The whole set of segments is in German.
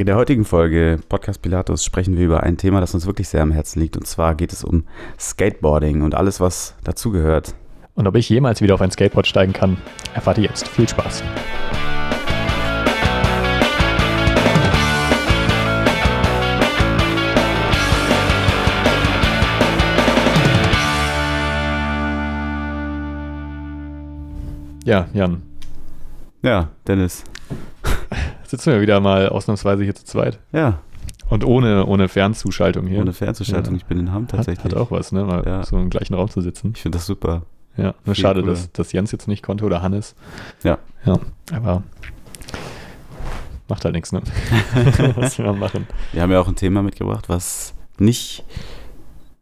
In der heutigen Folge Podcast Pilatus sprechen wir über ein Thema, das uns wirklich sehr am Herzen liegt. Und zwar geht es um Skateboarding und alles, was dazugehört. Und ob ich jemals wieder auf ein Skateboard steigen kann, erfahrt ihr jetzt. Viel Spaß. Ja, Jan. Ja, Dennis. Sitzen wir wieder mal ausnahmsweise hier zu zweit. Ja. Und ohne, ohne Fernzuschaltung hier. Ohne Fernzuschaltung. Ja. Ich bin in Hamm tatsächlich. Hat, hat auch was, ne? Mal ja. so im gleichen Raum zu sitzen. Ich finde das super. Ja, nur Viel schade, dass, dass Jens jetzt nicht konnte oder Hannes. Ja. Ja, aber macht halt nichts, ne? was wir machen. Wir haben ja auch ein Thema mitgebracht, was nicht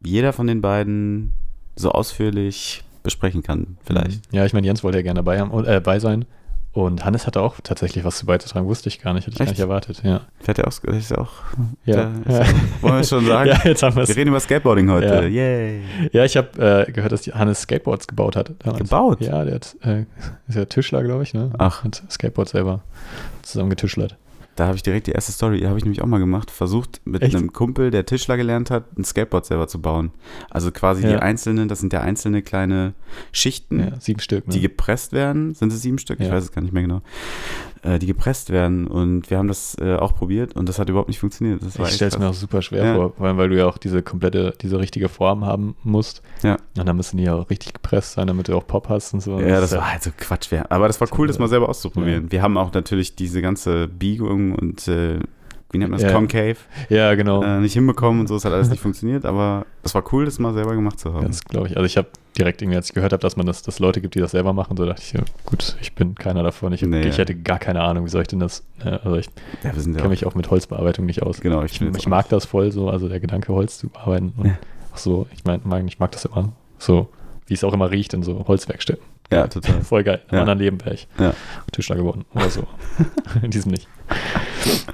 jeder von den beiden so ausführlich besprechen kann, vielleicht. Ja, ich meine, Jens wollte ja gerne dabei, haben, äh, dabei sein. Und Hannes hatte auch tatsächlich was zu beizutragen, wusste ich gar nicht, hätte ich Echt? gar nicht erwartet. Ja. Fährt er auch, ist auch, ja. Der, ist auch, wollen wir schon sagen? ja, jetzt haben wir reden über Skateboarding heute. Ja. Yay. Ja, ich habe äh, gehört, dass Hannes Skateboards gebaut hat. Damals. Gebaut? Ja, der hat, äh, ist ja Tischler, glaube ich, ne? Ach. Hat Skateboard selber zusammen getischlert. Da habe ich direkt die erste Story, habe ich nämlich auch mal gemacht, versucht mit Echt? einem Kumpel, der Tischler gelernt hat, ein Skateboard selber zu bauen. Also quasi ja. die einzelnen, das sind ja einzelne kleine Schichten, ja, sieben Stück, ne? die gepresst werden. Sind es sieben Stück? Ich weiß es gar nicht mehr genau. Äh, die gepresst werden und wir haben das äh, auch probiert und das hat überhaupt nicht funktioniert. Das ich stelle es mir auch super schwer vor, weil, weil, du ja auch diese komplette, diese richtige Form haben musst. Ja. Und dann müssen die ja auch richtig gepresst sein, damit du auch Pop hast und so. Ja, das, das war halt so Quatsch. Aber das war cool, das mal selber auszuprobieren. Wir haben auch natürlich diese ganze Biegung und äh, wie nennt man das, ja. Concave, ja, genau. Äh, nicht hinbekommen und so, es hat alles nicht funktioniert, aber es war cool, das mal selber gemacht zu haben. Das glaube ich. Also ich habe direkt irgendwie, als ich gehört habe, dass man das, dass Leute gibt, die das selber machen, so dachte ich, ja, gut, ich bin keiner davon. Ich, nee. ich hätte gar keine Ahnung, wie soll ich denn das, äh, also ich ja, kenne mich auch mit Holzbearbeitung nicht aus. Genau, ich, ich, ich mag das voll so, also der Gedanke, Holz zu bearbeiten und auch so, ich meine, ich mag das immer so, wie es auch immer riecht in so Holzwerkstätten. Ja, total. Voll geil. Im ja. anderen Leben wäre ich ja. Tischler geworden oder so. in diesem nicht.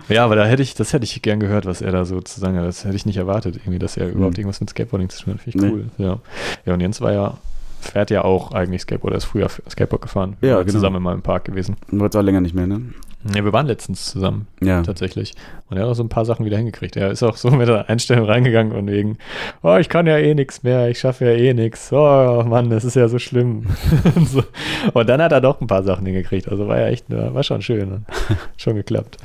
Ja, aber da hätte ich, das hätte ich gern gehört, was er da so zu sagen hat. Das hätte ich nicht erwartet, irgendwie, dass er überhaupt mhm. irgendwas mit Skateboarding zu tun hat. Finde ich cool. Nee. Ja. ja, und Jens war ja, fährt ja auch eigentlich Skateboard. Er ist früher Skateboard gefahren. Ja, genau. zusammen in meinem Park gewesen. Und jetzt auch länger nicht mehr, ne? Ja, wir waren letztens zusammen, ja. tatsächlich. Und er hat auch so ein paar Sachen wieder hingekriegt. Er ist auch so mit der Einstellung reingegangen und wegen, oh, ich kann ja eh nichts mehr, ich schaffe ja eh nichts. Oh Mann, das ist ja so schlimm. und, so. und, dann hat er doch ein paar Sachen hingekriegt. Also war ja echt, war schon schön und schon geklappt.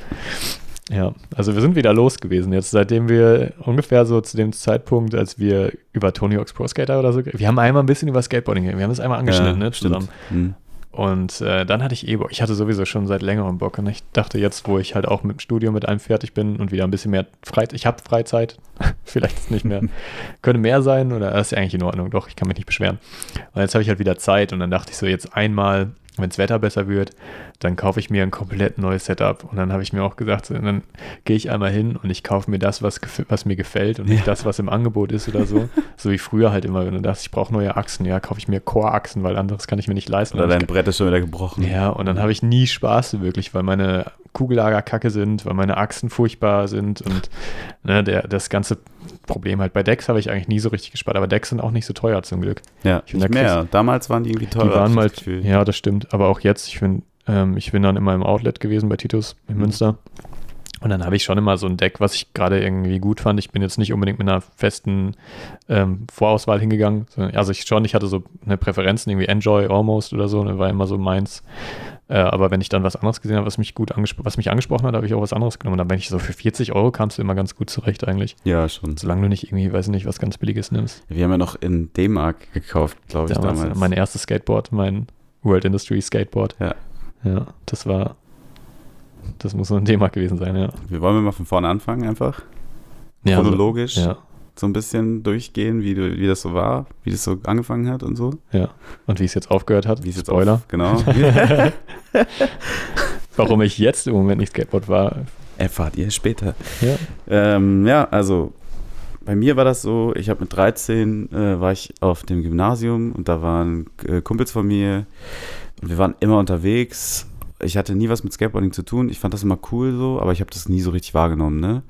Ja, also wir sind wieder los gewesen jetzt, seitdem wir ungefähr so zu dem Zeitpunkt, als wir über Tony Hawk's Pro Skater oder so, wir haben einmal ein bisschen über Skateboarding, wir haben es einmal angeschnitten, ja, ne, zusammen. Mhm. Und äh, dann hatte ich eh Bock. Ich hatte sowieso schon seit längerem Bock und ich dachte jetzt, wo ich halt auch mit dem Studio mit einem fertig bin und wieder ein bisschen mehr Freizeit, ich habe Freizeit, vielleicht ist nicht mehr, könnte mehr sein oder das ist ja eigentlich in Ordnung, doch, ich kann mich nicht beschweren. Und jetzt habe ich halt wieder Zeit und dann dachte ich so, jetzt einmal wenn das Wetter besser wird, dann kaufe ich mir ein komplett neues Setup. Und dann habe ich mir auch gesagt, so, dann gehe ich einmal hin und ich kaufe mir das, was, was mir gefällt und nicht das, was im Angebot ist oder so. so wie früher halt immer, wenn du dachtest, ich brauche neue Achsen, ja, kaufe ich mir Core-Achsen, weil anderes kann ich mir nicht leisten. Oder dein Brett ist schon wieder gebrochen. Ja, und dann habe ich nie Spaß wirklich, weil meine Kugellager kacke sind, weil meine Achsen furchtbar sind und ne, der, das ganze Problem halt bei Decks habe ich eigentlich nie so richtig gespart, aber Decks sind auch nicht so teuer zum Glück. Ja, ich nicht mehr. Damals waren die irgendwie teuer. Die waren mal, ja, das stimmt, aber auch jetzt, ich, find, ähm, ich bin dann immer im Outlet gewesen bei Titus in mhm. Münster und dann habe ich schon immer so ein Deck, was ich gerade irgendwie gut fand. Ich bin jetzt nicht unbedingt mit einer festen ähm, Vorauswahl hingegangen. Also ich schon, ich hatte so eine Präferenz, irgendwie Enjoy Almost oder so, ne, war immer so meins. Äh, aber wenn ich dann was anderes gesehen habe, was mich gut was mich angesprochen hat, habe ich auch was anderes genommen. Und dann bin ich so für 40 Euro kamst du immer ganz gut zurecht eigentlich. Ja, schon. Solange du nicht irgendwie, weiß nicht, was ganz Billiges nimmst. Wir haben ja noch in D-Mark gekauft, glaube ich, damals, damals. Mein erstes Skateboard, mein World Industry Skateboard. Ja. Ja, das war das muss so ein Thema gewesen sein, ja. Wir wollen mal von vorne anfangen einfach. Ja, Chronologisch. So, ja. so ein bisschen durchgehen, wie, du, wie das so war, wie das so angefangen hat und so. Ja. Und wie es jetzt aufgehört hat. Wie es jetzt Spoiler. Auf, genau. Warum ich jetzt im Moment nicht Skateboard war. Erfahrt ihr später. Ja. Ähm, ja, also bei mir war das so, ich habe mit 13 äh, war ich auf dem Gymnasium und da waren äh, Kumpels von mir und wir waren immer unterwegs ich hatte nie was mit Skateboarding zu tun. Ich fand das immer cool so, aber ich habe das nie so richtig wahrgenommen, ne?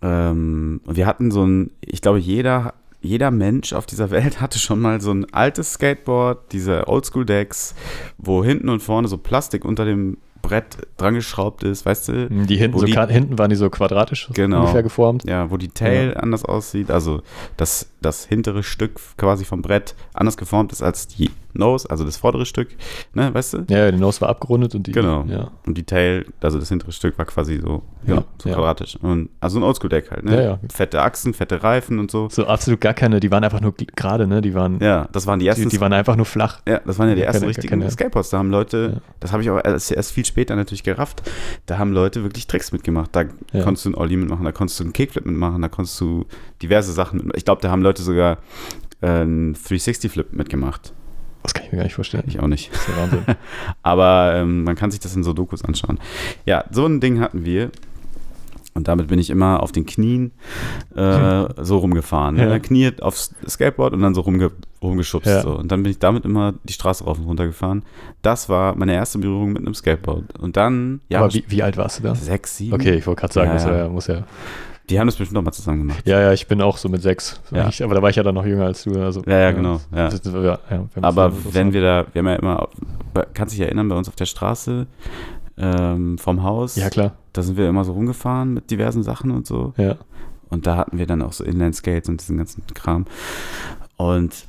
Ähm, wir hatten so ein, ich glaube, jeder, jeder Mensch auf dieser Welt hatte schon mal so ein altes Skateboard, diese Oldschool-Decks, wo hinten und vorne so Plastik unter dem Brett dran geschraubt ist, weißt du? Die hinten, so die- hinten waren die so quadratisch Genau. ungefähr geformt. Ja, wo die Tail anders aussieht, also das, das hintere Stück quasi vom Brett anders geformt ist als die Nose, also das vordere Stück, ne, weißt du? Ja, die Nose war abgerundet und die. Genau. Ja, Und die Tail, also das hintere Stück war quasi so, ja, Ja, so ja. quadratisch. Und, also ein Oldschool-Deck halt, ne? Ja, ja. Fette Achsen, fette Reifen und so. so absolut gar keine, die waren einfach nur gerade, ne? Die waren, Ja, das waren die ersten die, die waren einfach nur flach. Ja, das waren ja die ersten keine- richtigen keine- Skateboards. Da haben Leute, das habe ich auch erst, viel später natürlich gerafft, da haben Leute wirklich Tricks mitgemacht. Da konntest du einen Ollie mitmachen, da konntest du einen Kickflip mitmachen, da konntest du diverse Sachen mitmachen. Ich glaube, da haben Leute sogar äh, einen 360-Flip mitgemacht. Das kann ich mir gar nicht vorstellen. Ich auch nicht. Das ist ja Wahnsinn. Aber ähm, man kann sich das in so Dokus anschauen. Ja, so ein Ding hatten wir. Und damit bin ich immer auf den Knien äh, so rumgefahren. Ja. Ne? Knie aufs Skateboard und dann so rumge rumgeschubst. Ja. So. Und dann bin ich damit immer die Straße rauf und runter gefahren. Das war meine erste Berührung mit einem Skateboard. Und dann, ja, Aber wie, wie alt warst du da? sechs, sieben. Okay, ich wollte gerade sagen, Ja, das ja. muss ja. Die haben das bestimmt noch mal zusammen gemacht. Ja, ja, ich bin auch so mit sechs. Ja. ich, aber da war ich ja dann noch jünger als du. Also, Ja, ja, genau, ja. Das, ja, Aber wenn wir da, wir haben ja immer, kannst dich erinnern, bei uns auf der Straße ähm, vom Haus, Ja, klar. da sind wir immer so rumgefahren mit diversen Sachen und so. Ja. Und da hatten wir dann auch so Inline-Skates und diesen ganzen Kram. Und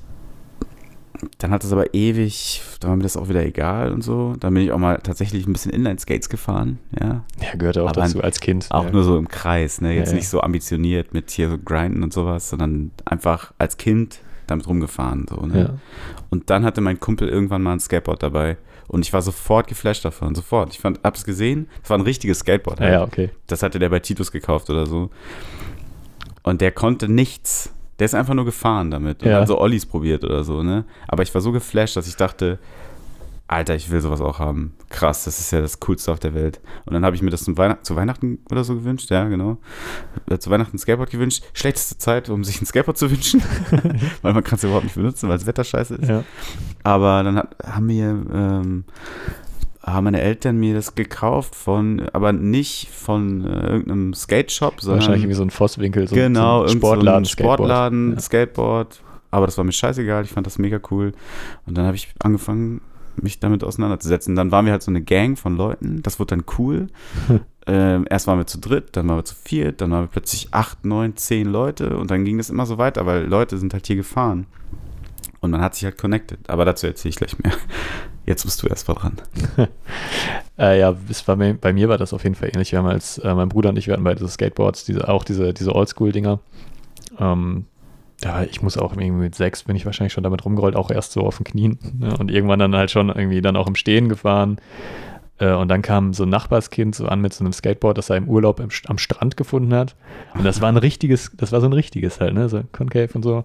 dann hat es aber ewig, da war mir das auch wieder egal und so. Dann bin ich auch mal tatsächlich ein bisschen Inline-Skates gefahren, ja. Ja, gehört auch Aber dazu als Kind. Auch ja. nur so im Kreis, ne? Jetzt Ja, nicht so ambitioniert mit hier so grinden und sowas, sondern einfach als Kind damit rumgefahren, so, ne? Und dann hatte mein Kumpel irgendwann mal ein Skateboard dabei. Und ich war sofort geflasht davon, sofort. Ich fand, hab's gesehen, es war ein richtiges Skateboard. Ja, halt. ja, okay. Das hatte der bei Titus gekauft oder so. Und der konnte nichts. Der ist einfach nur gefahren damit und Ja. hat so Ollies probiert oder so, ne? Aber ich war so geflasht, dass ich dachte, Alter, ich will sowas auch haben. Krass, das ist ja das Coolste auf der Welt. Und dann habe ich mir das zum Weihnachten, zu Weihnachten oder so gewünscht, ja, genau. Äh, Zu Weihnachten ein Skateboard gewünscht. Schlechteste Zeit, um sich ein Skateboard zu wünschen. weil man kann es überhaupt nicht benutzen, weil das Wetter scheiße ist. Ja. Aber dann hat, haben wir, ähm, haben meine Eltern mir das gekauft von, aber nicht von äh, irgendeinem Skate-Shop, sondern Wahrscheinlich irgendwie so ein Vosswinkel, so, genau, so ein irgend so Sportladen, ein Sportladen, Ja. Skateboard. Aber das war mir scheißegal, ich fand das mega cool. Und dann habe ich angefangen, mich damit auseinanderzusetzen. Dann waren wir halt so eine Gang von Leuten, das wurde dann cool. ähm, erst waren wir zu dritt, dann waren wir zu viert, dann waren wir plötzlich acht, neun, zehn Leute und dann ging das immer so weiter, weil Leute sind halt hier gefahren. Und man hat sich halt connected. Aber dazu erzähle ich gleich mehr. Jetzt bist du erst mal dran. Äh, ja, mir, bei mir war das auf jeden Fall ähnlich. Wir haben als äh, mein Bruder und ich, wir hatten beide Skateboards, diese, auch diese, diese Oldschool-Dinger. Ähm, ja, ich muss auch irgendwie mit sechs bin ich wahrscheinlich schon damit rumgerollt, auch erst so auf den Knien. Ne? Und irgendwann dann halt schon irgendwie dann auch im Stehen gefahren. Äh, und dann kam so ein Nachbarskind so an mit so einem Skateboard, das er im Urlaub im, am Strand gefunden hat. Und das war ein richtiges, das war so ein richtiges halt, ne? So Concave und so.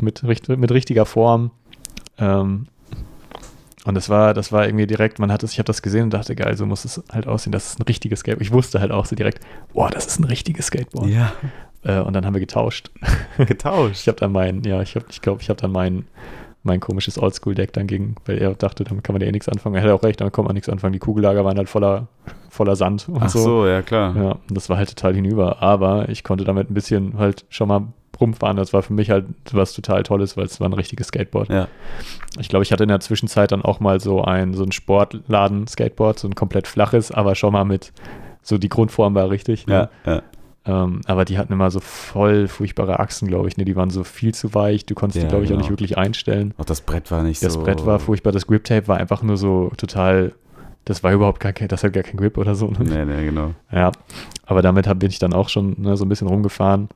Mit, mit richtiger Form. Ähm, und das war, das war irgendwie direkt, man hat es, ich habe das gesehen und dachte, geil, so muss es halt aussehen. Das ist ein richtiges Skateboard. Ich wusste halt auch so direkt, boah, das ist ein richtiges Skateboard. Ja. Äh, und dann haben wir getauscht. Getauscht. Ich habe dann mein, ja, ich glaube, ich, glaub, ich habe dann mein, mein komisches Oldschool-Deck dann gegen, weil er dachte, damit kann man ja eh nichts anfangen. Er hatte auch recht, damit konnte man nichts anfangen. Die Kugellager waren halt voller, voller Sand und Ach so. so, ja klar. Ja, und das war halt total hinüber. Aber ich konnte damit ein bisschen halt schon mal rumfahren. Das war für mich halt was total Tolles, weil es war ein richtiges Skateboard. Ja. Ich glaube, ich hatte in der Zwischenzeit dann auch mal so ein, so ein Sportladen-Skateboard, so ein komplett flaches, aber schon mal mit, so die Grundform war richtig. Ne? Ja, ja. Ähm, aber die hatten immer so voll furchtbare Achsen, glaube ich. Ne? Die waren so viel zu weich. Du konntest Ja, die, glaube ich, auch genau. nicht wirklich einstellen. Auch das Brett war nicht Das so. Brett war furchtbar. Das Grip-Tape war einfach nur so total, das war überhaupt gar kein, das hat gar kein Grip oder so. Ne? Nee, nee, genau. Ja, aber damit hab, bin ich dann auch schon ne, so ein bisschen rumgefahren.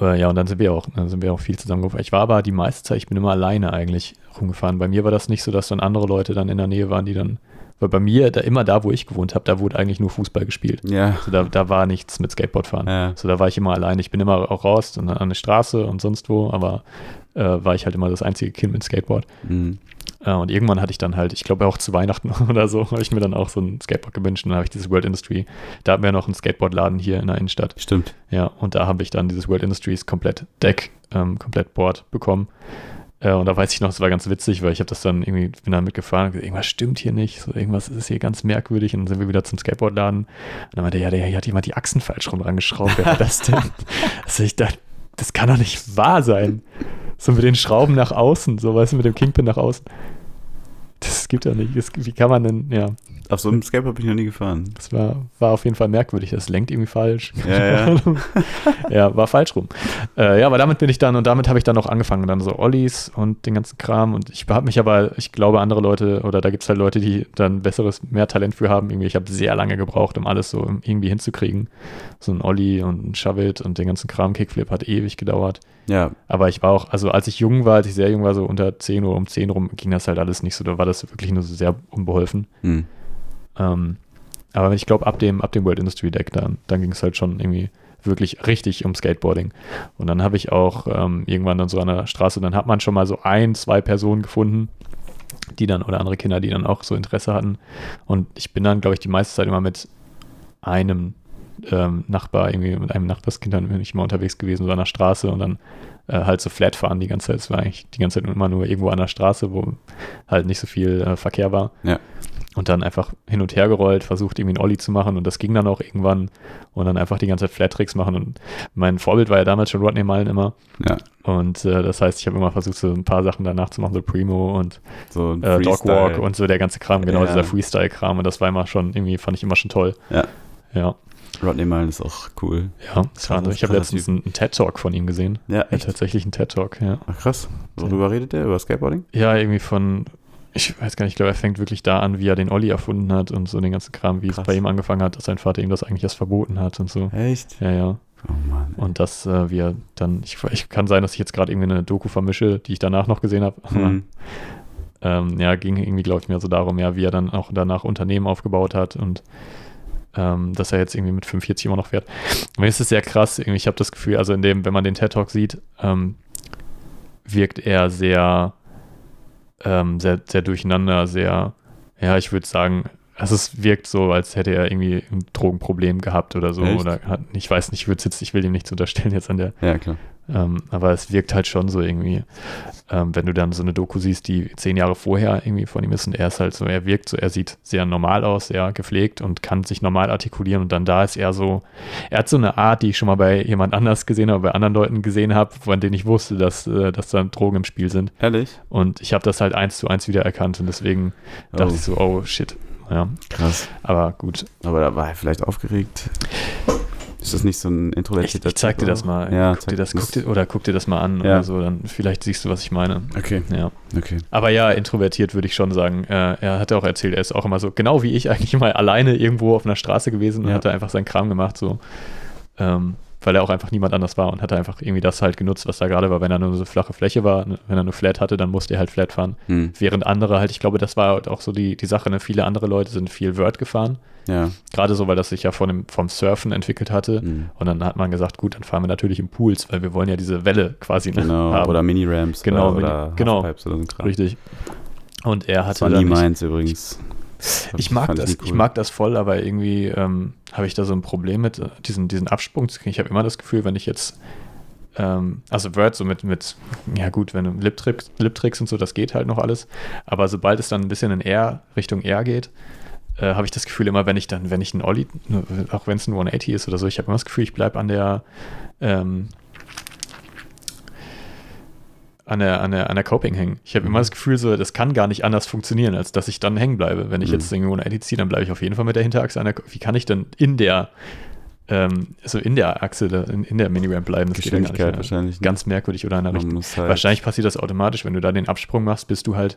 Äh, ja, und dann sind wir auch, dann sind wir auch viel zusammengefahren. Ich war aber die meiste Zeit, ich bin immer alleine eigentlich rumgefahren. Bei mir war das nicht so, dass dann andere Leute dann in der Nähe waren, die dann, weil bei mir, da immer da, wo ich gewohnt habe, da wurde eigentlich nur Fußball gespielt. Ja. Also da, da war nichts mit Skateboardfahren. Ja. So, da war ich immer alleine. Ich bin immer auch raus und an der Straße und sonst wo, aber äh, war ich halt immer das einzige Kind mit Skateboard. Mhm. Äh, und irgendwann hatte ich dann halt, ich glaube auch zu Weihnachten oder so, habe ich mir dann auch so ein Skateboard gewünscht und dann habe ich dieses World Industry. Da hatten wir noch einen Skateboardladen hier in der Innenstadt. Stimmt. Ja, und da habe ich dann dieses World Industries komplett Deck, ähm, komplett Board bekommen. Äh, und da weiß ich noch, es war ganz witzig, weil ich habe das dann irgendwie, bin da mitgefahren und gesagt, irgendwas stimmt hier nicht, so irgendwas ist hier ganz merkwürdig. Und dann sind wir wieder zum Skateboardladen. Und dann meinte er, ja, der hier hat jemand die Achsen falsch rum rangeschraubt. Wer war das denn? also ich dachte, das kann doch nicht wahr sein. So mit den Schrauben nach außen, so weißt du, mit dem Kingpin nach außen. Das gibt ja nicht. Das, wie kann man denn, ja. Auf so einem Skateboard bin ich noch nie gefahren. Das war, war auf jeden Fall merkwürdig. Das lenkt irgendwie falsch. Ja, ja. ja, war falsch rum. Äh, ja, aber damit bin ich dann und damit habe ich dann auch angefangen. Dann so Ollies und den ganzen Kram. Und ich habe mich aber, ich glaube, andere Leute oder da gibt es halt Leute, die dann besseres, mehr Talent für haben. Irgendwie, ich habe sehr lange gebraucht, um alles so irgendwie hinzukriegen. So ein Ollie und ein Shove-It und den ganzen Kram. Kickflip hat ewig gedauert. Ja, Aber ich war auch, also als ich jung war, als ich sehr jung war, so unter 10 oder um 10 rum, ging das halt alles nicht so. Da war das wirklich nur so sehr unbeholfen. hm. Ähm, aber ich glaube, ab dem, ab dem World Industry Deck, dann, dann ging es halt schon irgendwie wirklich richtig um Skateboarding. Und dann habe ich auch ähm, irgendwann dann so an der Straße, dann hat man schon mal so ein, zwei Personen gefunden, die dann, oder andere Kinder, die dann auch so Interesse hatten. Und ich bin dann, glaube ich, die meiste Zeit immer mit einem ähm, Nachbar, irgendwie mit einem Nachbarskind dann bin ich immer unterwegs gewesen, so an der Straße und dann äh, halt so flat fahren die ganze Zeit. Es war eigentlich die ganze Zeit immer nur irgendwo an der Straße, wo halt nicht so viel äh, Verkehr war. Ja. Und dann einfach hin und her gerollt, versucht irgendwie einen Ollie zu machen und das ging dann auch irgendwann und dann einfach die ganze Zeit Flat-Tricks machen und mein Vorbild war ja damals schon Rodney Mullen immer Ja, und äh, das heißt, ich habe immer versucht, so ein paar Sachen danach zu machen, so Primo und so äh, Dogwalk und so der ganze Kram, genau Ja. dieser Freestyle-Kram und das war immer schon, irgendwie fand ich immer schon toll. Ja. Ja, Rodney Mullen ist auch cool. ja, war, Krasses- ich habe letztens einen, einen TED-Talk von ihm gesehen. Ja, Ja, echt. tatsächlich einen TED-Talk, ja. Ach, krass. Worüber redet der? Über Skateboarding? Ja, irgendwie von, ich weiß gar nicht, ich glaube, er fängt wirklich da an, wie er den Olli erfunden hat und so den ganzen Kram, wie Krass. es bei ihm angefangen hat, dass sein Vater ihm das eigentlich erst verboten hat und so. Echt? Ja, ja. Oh Mann. ey. Und das, äh, wie er dann, ich, ich kann sein, dass ich jetzt gerade irgendwie eine Doku vermische, die ich danach noch gesehen habe. Hm. ähm, ja, ging irgendwie, glaube ich, mehr so darum, ja, wie er dann auch danach Unternehmen aufgebaut hat und ähm, dass er jetzt irgendwie mit 45 immer noch fährt. Mir ist es sehr krass, irgendwie, ich habe das Gefühl, also in dem, wenn man den TED Talk sieht, ähm, wirkt er sehr, ähm, sehr, sehr durcheinander, sehr, ja, ich würde sagen, also es wirkt so, als hätte er irgendwie ein Drogenproblem gehabt oder so. Echt? Oder hat, ich weiß nicht, ich würde jetzt, ich will ihm nichts unterstellen jetzt an der, Ja, klar. Ähm, aber es wirkt halt schon so irgendwie, ähm, wenn du dann so eine Doku siehst, die zehn Jahre vorher irgendwie von ihm ist und er ist halt so, er wirkt so, er sieht sehr normal aus, sehr gepflegt und kann sich normal artikulieren und dann da ist er so, er hat so eine Art, die ich schon mal bei jemand anders gesehen habe, bei anderen Leuten gesehen habe, von denen ich wusste, dass, äh, dass da Drogen im Spiel sind Ehrlich? und ich habe das halt eins zu eins wiedererkannt und deswegen dachte Oh. ich so, oh shit, ja, Krass. aber gut, Aber da war er vielleicht aufgeregt. Ist das nicht so ein ich, introvertierter ich zeig dir das mal, Ja, guck dir das, guck dir, oder guck dir das mal an Ja. oder so, dann vielleicht siehst du, was ich meine, Okay, ja. okay. Aber ja, introvertiert würde ich schon sagen. Äh, er hat ja auch erzählt, er ist auch immer so, genau wie ich, eigentlich mal alleine irgendwo auf einer Straße gewesen und Ja. hat da einfach seinen Kram gemacht, so. Ähm, weil er auch einfach niemand anders war und hat einfach irgendwie das halt genutzt, was da gerade war. Wenn er nur so flache Fläche war, ne, wenn er nur Flat hatte, dann musste er halt Flat fahren. Hm. Während andere halt, ich glaube, das war halt auch so die, die Sache, ne? viele andere Leute sind viel Word gefahren. Ja. Gerade so, weil das sich ja von dem, vom Surfen entwickelt hatte. Hm. Und dann hat man gesagt, gut, dann fahren wir natürlich im Pools, weil wir wollen ja diese Welle quasi ne, Genau. haben. Oder Mini-Ramps Genau, oder, oder genau. Oder so ein Kram. Richtig. Und er hatte Das war nie meins übrigens. Ich mag das, nie ich cool. mag das voll, aber irgendwie ähm, habe ich da so ein Problem mit, äh, diesen, diesen Absprung zu kriegen. Ich habe immer das Gefühl, wenn ich jetzt, ähm, also Word so mit, mit, ja gut, wenn du Lip-Tricks Lip -Tricks und so, das geht halt noch alles. Aber sobald es dann ein bisschen in R, Richtung R geht, äh, habe ich das Gefühl immer, wenn ich dann, wenn ich einen Ollie, nur- auch wenn es ein 180 ist oder so, ich habe immer das Gefühl, ich bleibe an der, ähm, an der, an der, an der Coping hängen. Ich habe immer das Gefühl, so, das kann gar nicht anders funktionieren, als dass ich dann hängen bleibe. Wenn ich Mhm. jetzt den 180 ziehe, dann bleibe ich auf jeden Fall mit der Hinterachse an der, wie kann ich denn in der, ähm, also in der Achse, in, in der Miniramp bleiben? Das geht ja nicht Geschwindigkeit wahrscheinlich. ne? Ganz merkwürdig oder in der Man Richtung. halt, Wahrscheinlich passiert das automatisch, wenn du da den Absprung machst, bist du halt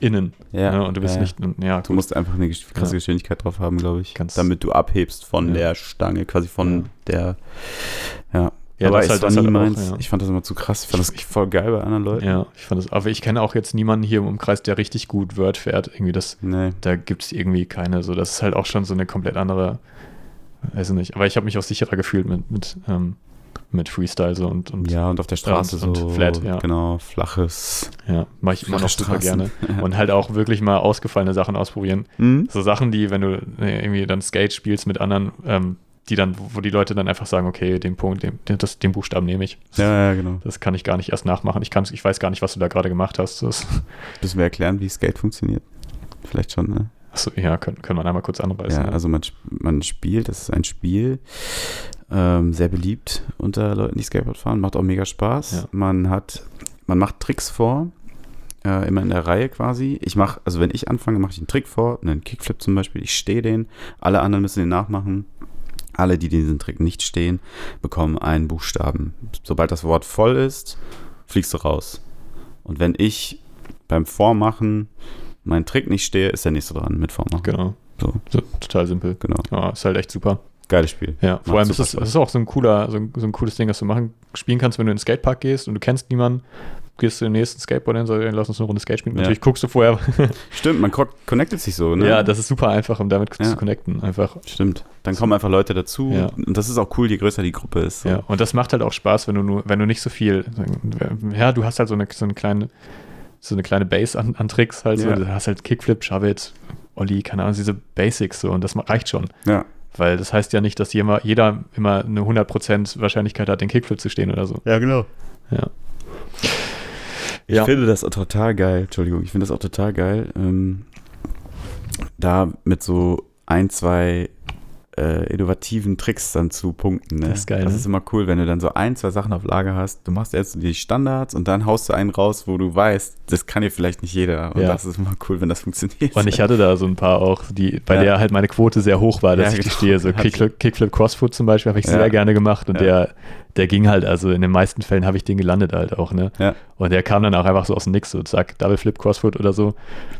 innen. Ja, ne? Und du bist ja, nicht, ja, Du musst einfach eine krasse. Geschwindigkeit drauf haben, glaube ich. Ganz- damit du abhebst von der Stange, quasi von der. Ja. Ja, aber das halt- war das nie halt auch, meins. ja. Ich fand das immer zu krass. Ich fand das voll geil bei anderen Leuten. Ja, ich fand das, aber ich kenne auch jetzt niemanden hier im Umkreis, der richtig gut Word fährt. Irgendwie das, Nee. da gibt es irgendwie keine, so, das ist halt auch schon so eine komplett andere, weiß ich nicht, aber ich habe mich auch sicherer gefühlt mit, mit, ähm, mit Freestyle so und, und Ja, und auf der Straße und so. flat, ja. Genau, flaches. ja, mache ich immer noch super gerne. Straßen. Und halt auch wirklich mal ausgefallene Sachen ausprobieren. Hm? So Sachen, die, wenn du irgendwie dann Skate spielst mit anderen, ähm, die dann, wo die Leute dann einfach sagen, okay, den Punkt, den, das, den Buchstaben nehme ich. Ja, ja, genau. Das kann ich gar nicht erst nachmachen. Ich, kann, ich weiß gar nicht, was du da gerade gemacht hast. Das, Müssen wir erklären, wie Skate funktioniert? Vielleicht schon, ne? achso, ja, können, können wir einmal kurz anreißen. Ja, ne? also man, man spielt, das ist ein Spiel, ähm, sehr beliebt unter Leuten, die Skateboard fahren, macht auch mega Spaß. Ja. Man hat, man macht Tricks vor äh, immer in der Reihe quasi. Ich mache, also wenn ich anfange, mache ich einen Trick vor, einen Kickflip zum Beispiel. Ich stehe den, alle anderen müssen den nachmachen. Alle, die diesen Trick nicht stehen, bekommen einen Buchstaben. Sobald das Wort voll ist, fliegst du raus. Und wenn ich beim Vormachen meinen Trick nicht stehe, ist der nächste dran mit Vormachen. Genau. So, So, total simpel. genau. Ja, ist halt echt super. Geiles Spiel. Ja, vor allem ist es ist auch so ein cooler, so ein, so ein cooles Ding, das du machen, spielen kannst, wenn du in den Skatepark gehst und du kennst niemanden, gehst zu den nächsten Skateboard hin, so, ey, lass uns eine Runde Skate spielen. Ja. Natürlich guckst du vorher. Stimmt, man co- connectet sich so, ne? Ja, das ist super einfach, um damit Ja. zu connecten. Einfach. Stimmt. Dann kommen einfach Leute dazu. Ja. Und das ist auch cool, je größer die Gruppe ist. So. Ja, und das macht halt auch Spaß, wenn du nur, wenn du nicht so viel, ja, du hast halt so eine, so eine kleine, so eine kleine Base an, an Tricks halt, so, Ja. du hast halt Kickflip, Shovit, Ollie, keine Ahnung, diese Basics so und das reicht schon. ja. Weil das heißt ja nicht, dass jeder, jeder immer eine 100% Wahrscheinlichkeit hat, den Kickflip zu stehen oder so. Ja, genau. Ja. Ich Ja. finde das auch total geil. Entschuldigung, ich finde das auch total geil. Ähm, da mit so ein, zwei äh, innovativen Tricks dann zu punkten. Ne? Das ist geil, Das ne? ist immer cool, wenn du dann so ein, zwei Sachen auf Lager hast. Du machst erst die Standards und dann haust du einen raus, wo du weißt, das kann dir vielleicht nicht jeder. Und Ja. das ist immer cool, wenn das funktioniert. Und ich hatte da so ein paar auch, die, bei Ja. der halt meine Quote sehr hoch war, dass Ja, ich genau. stehe. So. Kickflip, Kickflip Crossfoot zum Beispiel habe ich sehr gerne gemacht und der, der ging halt, also in den meisten Fällen habe ich den gelandet halt auch, ne? Ja. Und der kam dann auch einfach so aus dem Nix, so zack, Double Flip Crossfoot oder so.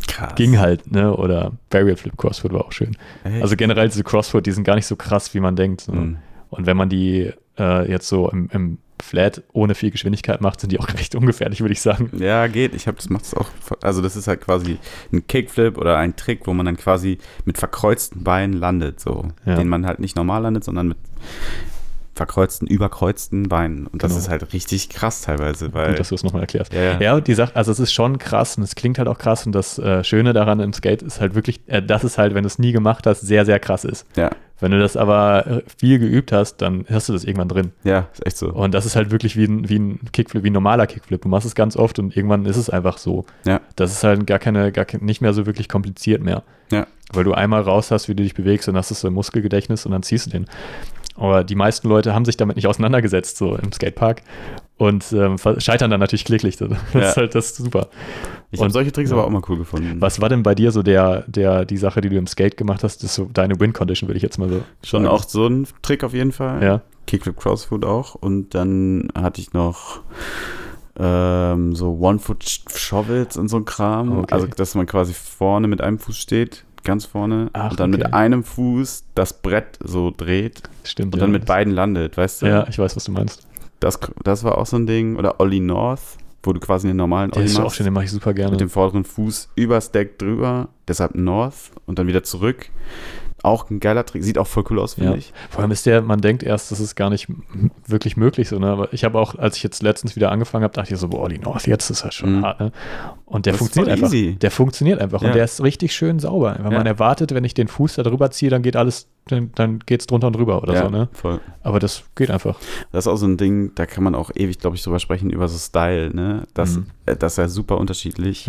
Krass. Ging halt, ne? Oder Barrier Flip Crossfoot war auch schön. Echt? Also generell diese Crossfoot, die sind gar nicht so krass, wie man denkt. So. Mhm. Und wenn man die äh, jetzt so im, im Flat ohne viel Geschwindigkeit macht, sind die auch recht ungefährlich, würde ich sagen. Ja, geht. Ich habe das macht es auch. Also das ist halt quasi ein Kickflip oder ein Trick, wo man dann quasi mit verkreuzten Beinen landet, so, Ja. den man halt nicht normal landet, sondern mit verkreuzten, überkreuzten Beinen. Und das Genau. ist halt richtig krass teilweise, weil Gut, dass du es nochmal erklärst. ja, ja. Ja, und die Sache, also es ist schon krass und es klingt halt auch krass und das äh, Schöne daran im Skate ist halt wirklich, äh, dass es halt, wenn du es nie gemacht hast, sehr, sehr krass ist. ja, Wenn du das aber äh, viel geübt hast, dann hast du das irgendwann drin. ja, ist echt so. Und das ist halt wirklich wie ein, wie ein Kickflip, wie ein normaler Kickflip. Du machst es ganz oft und irgendwann ist es einfach so. Ja. Das ist halt gar keine, gar nicht mehr so wirklich kompliziert mehr. Ja. Weil du einmal raus hast, wie du dich bewegst und hast es so im Muskelgedächtnis und dann ziehst du den. Aber die meisten Leute haben sich damit nicht auseinandergesetzt, so im Skatepark. Und ähm, scheitern dann natürlich kläglich. Das Ja. ist halt das ist super. Ich habe und- solche Tricks ja. aber auch mal cool gefunden. Was war denn bei dir so der, der, die Sache, die du im Skate gemacht hast, das ist so deine Win-Condition, würde ich jetzt mal so Schon sagen. auch so ein Trick auf jeden Fall. Ja. Kickflip Crossfoot auch. Und dann hatte ich noch ähm, so One-Foot-Shovels und so ein Kram. Okay. Also, dass man quasi vorne mit einem Fuß steht, ganz vorne. Ach, und dann okay. mit einem Fuß das Brett so dreht Stimmt. und ja. dann mit beiden landet, weißt du? Ja, ich weiß, was du meinst. Das, das war auch so ein Ding. Oder Ollie North, wo du quasi einen normalen Ollie ist auch machst. schön, den mache ich super gerne. Mit dem vorderen Fuß übers Deck drüber, deshalb North und dann wieder zurück. Auch ein geiler Trick, sieht auch voll cool aus, finde Ja. ich. Vor allem ist der, man denkt erst, das ist gar nicht wirklich möglich so, ne? Aber ich habe auch, als ich jetzt letztens wieder angefangen habe, dachte ich so, boah, die North, jetzt ist das schon Mhm. hart, ne? Und der Das funktioniert einfach. easy. Der funktioniert einfach Ja. und der ist richtig schön sauber. Wenn Ja. man erwartet, wenn ich den Fuß da drüber ziehe, dann geht alles, dann, dann geht es drunter und drüber oder ja, so, ne? voll. Aber das geht einfach. Das ist auch so ein Ding, da kann man auch ewig, glaube ich, drüber sprechen, über so Style, ne? Das, Mhm. äh, das ist ja super unterschiedlich.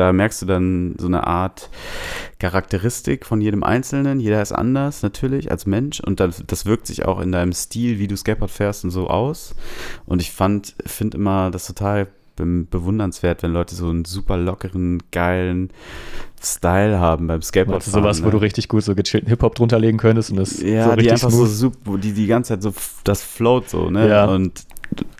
Da merkst du dann so eine Art Charakteristik von jedem Einzelnen. Jeder ist anders, natürlich, als Mensch. Und das, das wirkt sich auch in deinem Stil, wie du Skateboard fährst und so aus. Und ich fand, finde immer das total be- bewundernswert, wenn Leute so einen super lockeren, geilen Style haben beim Skateboard. Du sowas, wo du richtig gut so gechillten Hip-Hop drunter legen könntest und das Ja, so die einfach so super, die die ganze Zeit so, das float so, ne? Ja. Und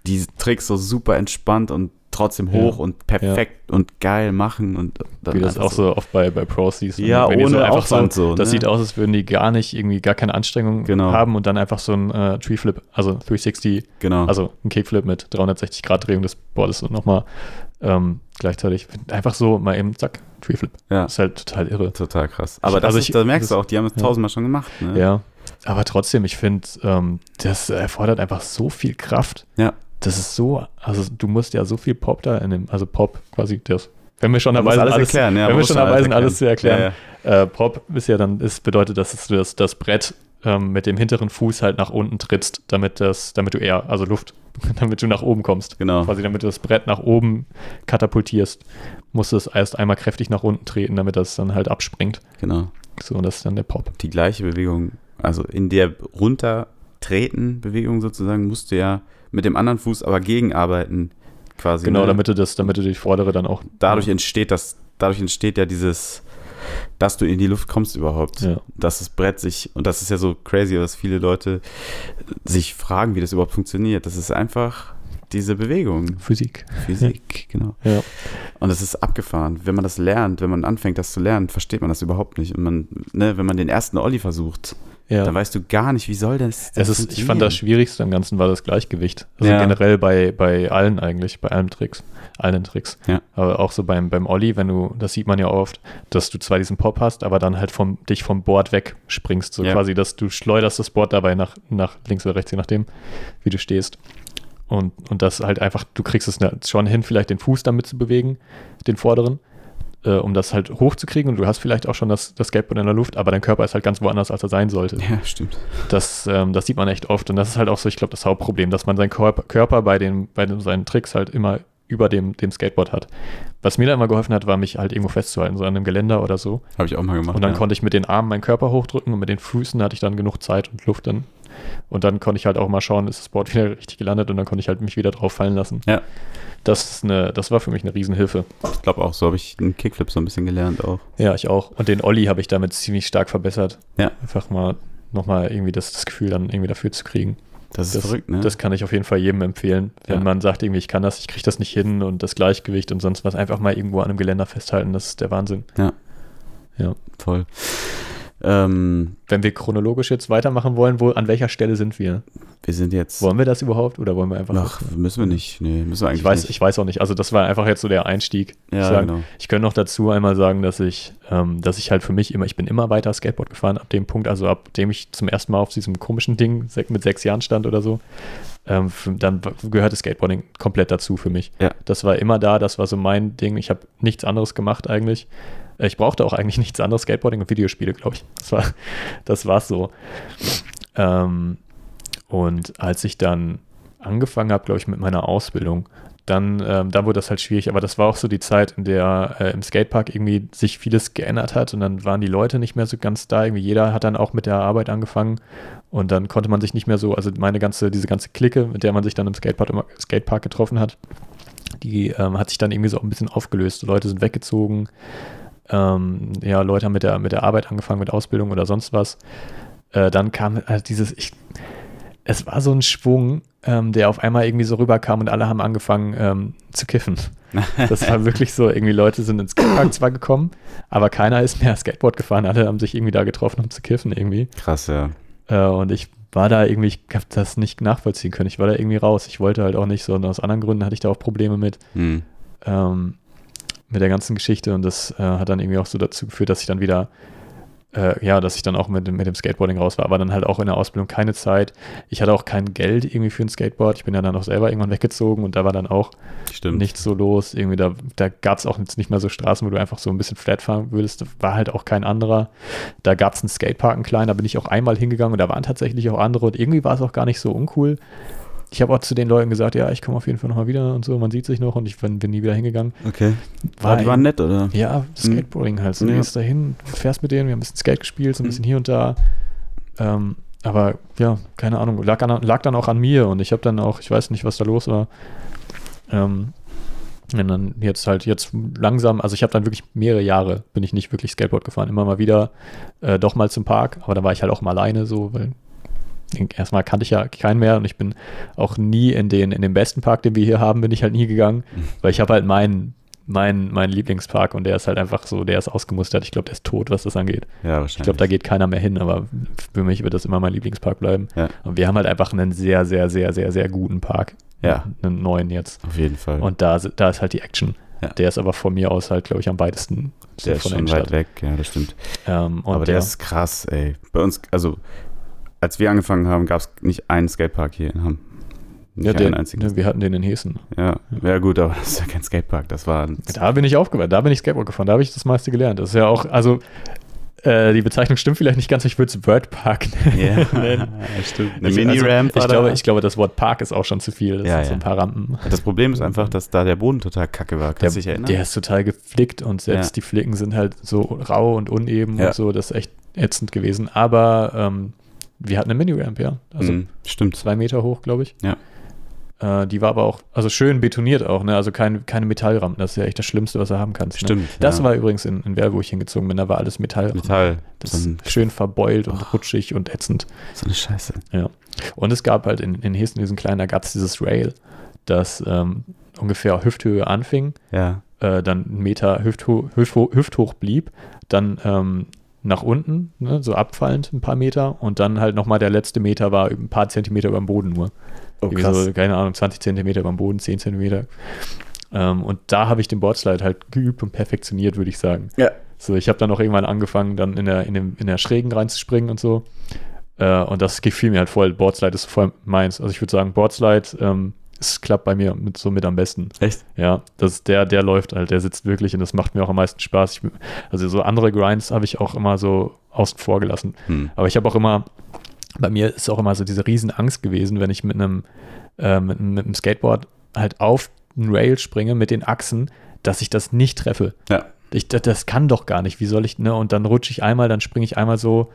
die Tricks so super entspannt und trotzdem Ja. hoch und perfekt und geil machen und dann Wie das auch so oft bei, bei Pros siehst. Ja, ohne einfach Aufwand so, Das ne? sieht aus, als würden die gar nicht, irgendwie gar keine Anstrengung Genau. haben und dann einfach so ein äh, Tree Flip, also 360, Genau. also ein Kickflip mit 360 Grad Drehung des Boards und nochmal ähm, gleichzeitig. Einfach so mal eben, zack, Tree Flip. ja, Das ist halt total irre. total krass. Aber das also ist, ich- da merkst das- du auch, die haben es ja. tausendmal schon gemacht, ne? Ja. Aber trotzdem, ich finde, ähm, das erfordert einfach so viel Kraft. Ja. Das ist so, also du musst ja so viel Pop da in dem, also Pop quasi das. Wenn wir schon dabei sind, alles erklären, ja, wenn wir schon alles dabei sind, alles zu erklären. Ja. Äh, Pop ist ja dann, ist bedeutet, dass du das, das Brett ähm, mit dem hinteren Fuß halt nach unten trittst, damit das, damit du eher, also Luft, damit du nach oben kommst. Genau. Quasi damit du das Brett nach oben katapultierst, musst du es erst einmal kräftig nach unten treten, damit das dann halt abspringt. Genau. So, und das ist dann der Pop. Die gleiche Bewegung, also in der runtertreten Bewegung sozusagen, musst du ja mit dem anderen Fuß aber gegenarbeiten. quasi. Genau, ne? damit du das, damit du die vordere dann auch. dadurch entsteht das, dadurch entsteht ja dieses, dass du in die Luft kommst überhaupt. Ja. Dass das Brett sich, und das ist ja so crazy, dass viele Leute sich fragen, wie das überhaupt funktioniert. Das ist einfach diese Bewegung. Physik. Physik, genau. Ja. Und das ist abgefahren. Wenn man das lernt, wenn man anfängt, das zu lernen, versteht man das überhaupt nicht. Und man, ne, wenn man den ersten Olli versucht, Ja. dann weißt du gar nicht, wie soll das. Es ist, ich fand das Schwierigste am Ganzen war das Gleichgewicht. Also Ja. generell bei, bei allen eigentlich, bei allen Tricks, allen Tricks. Ja. Aber auch so beim, beim Olli, wenn du, das sieht man ja oft, dass du zwar diesen Pop hast, aber dann halt vom, dich vom Board wegspringst. So Ja. quasi, dass du schleuderst das Board dabei nach, nach links oder rechts, je nachdem, wie du stehst. Und, und das halt einfach, du kriegst es schon hin, vielleicht den Fuß damit zu bewegen, den vorderen, äh, um das halt hochzukriegen. Und du hast vielleicht auch schon das, das Skateboard in der Luft, aber dein Körper ist halt ganz woanders, als er sein sollte. Ja, stimmt. Das, ähm, das sieht man echt oft und das ist halt auch so, ich glaube, das Hauptproblem, dass man seinen Körper, Körper bei, den, bei den, seinen Tricks halt immer über dem, dem Skateboard hat. Was mir da immer geholfen hat, war mich halt irgendwo festzuhalten, so an einem Geländer oder so. Habe ich auch mal gemacht. Und dann ja. konnte ich mit den Armen meinen Körper hochdrücken und mit den Füßen hatte ich dann genug Zeit und Luft dann. Und dann konnte ich halt auch mal schauen, ist das Board wieder richtig gelandet und dann konnte ich halt mich wieder drauf fallen lassen. Ja. Das, ist eine, das war für mich eine Riesenhilfe. Ich glaube auch, so habe ich den Kickflip so ein bisschen gelernt auch. Ja, ich auch. Und den Olli habe ich damit ziemlich stark verbessert. Ja. Einfach mal nochmal irgendwie das, das Gefühl dann irgendwie dafür zu kriegen. Das ist Das, verrückt, ne? das kann ich auf jeden Fall jedem empfehlen. Wenn Ja. man sagt, irgendwie, ich kann das, ich kriege das nicht hin und das Gleichgewicht und sonst was, einfach mal irgendwo an einem Geländer festhalten, das ist der Wahnsinn. Voll. Ähm, Wenn wir chronologisch jetzt weitermachen wollen, wo, an welcher Stelle sind wir? wir sind jetzt. Wollen wir das überhaupt oder wollen wir einfach. Ach, müssen wir nicht. Nee, müssen wir eigentlich ich weiß, nicht. ich weiß auch nicht. Also das war einfach jetzt so der Einstieg. ja, ich, sagen. genau. ich könnte noch dazu einmal sagen, dass ich, ähm, dass ich halt für mich immer, ich bin immer weiter Skateboard gefahren ab dem Punkt, also ab dem ich zum ersten Mal auf diesem komischen Ding mit sechs Jahren stand oder so, ähm, dann gehörte Skateboarding komplett dazu für mich. Ja. Das war immer da, das war so mein Ding. Ich habe nichts anderes gemacht eigentlich. Ich brauchte auch eigentlich nichts anderes, Skateboarding und Videospiele, glaube ich. Das war, das war's so. Ähm, und als ich dann angefangen habe, glaube ich, mit meiner Ausbildung, dann, ähm, dann wurde das halt schwierig. Aber das war auch so die Zeit, in der äh, im Skatepark irgendwie sich vieles geändert hat und dann waren die Leute nicht mehr so ganz da. Irgendwie jeder hat dann auch mit der Arbeit angefangen und dann konnte man sich nicht mehr so, also meine ganze, diese ganze Clique, mit der man sich dann im Skatepark, im Skatepark getroffen hat, die ähm, hat sich dann irgendwie so ein bisschen aufgelöst. Leute sind weggezogen. Ähm, ja, Leute haben mit der, mit der Arbeit angefangen, mit Ausbildung oder sonst was. Äh, dann kam halt dieses, ich, es war so ein Schwung, ähm, der auf einmal irgendwie so rüberkam und alle haben angefangen ähm, zu kiffen. Das war wirklich so, irgendwie Leute sind ins Skatepark zwar gekommen, aber keiner ist mehr Skateboard gefahren. Alle haben sich irgendwie da getroffen, um zu kiffen irgendwie. Krass, ja. Äh, und ich war da irgendwie, ich habe das nicht nachvollziehen können. Ich war da irgendwie raus. Ich wollte halt auch nicht so, und aus anderen Gründen hatte ich da auch Probleme mit Hm. ähm, mit der ganzen Geschichte und das äh, hat dann irgendwie auch so dazu geführt, dass ich dann wieder, äh, ja, dass ich dann auch mit, dem- mit dem Skateboarding raus war, aber dann halt auch in der Ausbildung keine Zeit. Ich hatte auch kein Geld irgendwie für ein Skateboard. Ich bin ja dann auch selber irgendwann weggezogen und da war dann auch Stimmt. nichts so los. Irgendwie da, da gab es auch jetzt nicht mehr so Straßen, wo du einfach so ein bisschen flat fahren würdest. Da war halt auch kein anderer. Da gab es einen Skatepark, einen kleinen, da bin ich auch einmal hingegangen und da waren tatsächlich auch andere und irgendwie war es auch gar nicht so uncool. Ich habe auch zu den Leuten gesagt, ja, ich komme auf jeden Fall nochmal wieder und so, man sieht sich noch und ich bin, bin nie wieder hingegangen. Okay. War die waren nett, oder? Ja, Skateboarding halt. So, du gehst dahin, fährst mit denen, wir haben ein bisschen Skate gespielt, so ein bisschen hier und da. Ähm, aber ja, keine Ahnung, lag, an, lag dann auch an mir und ich habe dann auch, ich weiß nicht, was da los war. Ähm, und dann jetzt halt jetzt langsam, also ich habe dann wirklich mehrere Jahre bin ich nicht wirklich Skateboard gefahren, immer mal wieder äh, doch mal zum Park, aber da war ich halt auch mal alleine so, weil erstmal kannte ich ja keinen mehr und ich bin auch nie in den in den besten Park, den wir hier haben, bin ich halt nie gegangen, weil ich habe halt meinen mein, mein Lieblingspark und der ist halt einfach so, der ist ausgemustert. Ich glaube, der ist tot, was das angeht. Ja, wahrscheinlich. Ich glaube, da geht keiner mehr hin, aber für mich wird das immer mein Lieblingspark bleiben. Ja. Und wir haben halt einfach einen sehr, sehr, sehr, sehr, sehr guten Park. Ja. Einen neuen jetzt. Auf jeden Fall. Und da, da ist halt die Action. Ja. Der ist aber von mir aus halt, glaube ich, am weitesten der ist schon weit weg, ja, das stimmt. Ähm, Aber der, ist krass, ey. Bei uns, also, als wir angefangen haben, gab es nicht einen Skatepark hier in Hamm. Nicht ja, den, einzigen. wir hatten den in Hessen. Ja, ja gut, aber das ist ja kein Skatepark. Das war Da bin ich aufgewachsen, da bin ich Skateboard gefahren, da habe ich das meiste gelernt. Das ist ja auch, also äh, die Bezeichnung stimmt vielleicht nicht ganz, ich würde es Wordpark nennen. Ja, stimmt. Eine Ich- Mini-Ramp also, ich, glaube, ich glaube, das Wort Park ist auch schon zu viel. Das Ja, sind so ja. ein paar Rampen. Das Problem ist einfach, dass da der Boden total kacke war. Kannst du dich erinnern? der ist total geflickt und selbst die Flicken sind halt so rau und uneben und so. Das ist echt ätzend gewesen. Aber ähm, wir hatten eine Mini-Ramp, ja. Also Mhm, stimmt. zwei Meter hoch, glaube ich. Ja. Äh, die war aber auch, also schön betoniert auch, ne? Also kein, keine Metallrampen. Das ist ja echt das Schlimmste, was du haben kannst. Ne? Stimmt, Das ja. war übrigens in, in Werl, wo ich hingezogen bin. Da war alles Metall. Metall. Das ist schön verbeult und rutschig und ätzend. so eine Scheiße. Ja. Und es gab halt in, in Hessen, diesen kleinen, da gab es dieses Rail, das ähm, ungefähr Hüfthöhe anfing, Ja. äh, dann einen Meter hüftho hüftho hüfthoch blieb, dann ähm, nach unten, ne, so abfallend ein paar Meter und dann halt nochmal der letzte Meter war ein paar Zentimeter über dem Boden nur. Oh, krass. So, keine Ahnung, 20 Zentimeter beim Boden, 10 Zentimeter. Ähm, und da habe ich den Boardslide halt geübt und perfektioniert, würde ich sagen. Ja. So, ich habe dann auch irgendwann angefangen, dann in der, in, dem, in der Schrägen reinzuspringen und so. Äh, und das gefiel mir halt voll. Boardslide ist voll meins. Also ich würde sagen, Boardslide, ähm, es klappt bei mir mit, so mit am besten. Echt? Ja, das der, der läuft halt, der sitzt wirklich und das macht mir auch am meisten Spaß. Ich, also so andere Grinds habe ich auch immer so außen vor gelassen. Hm. Aber ich habe auch immer, bei mir ist auch immer so diese Riesenangst gewesen, wenn ich mit einem, äh, mit, mit einem Skateboard halt auf einen Rail springe mit den Achsen, dass ich das nicht treffe. Ja. Ich, das, das kann doch gar nicht. Wie soll ich, ne? Und dann rutsche ich einmal, dann springe ich einmal so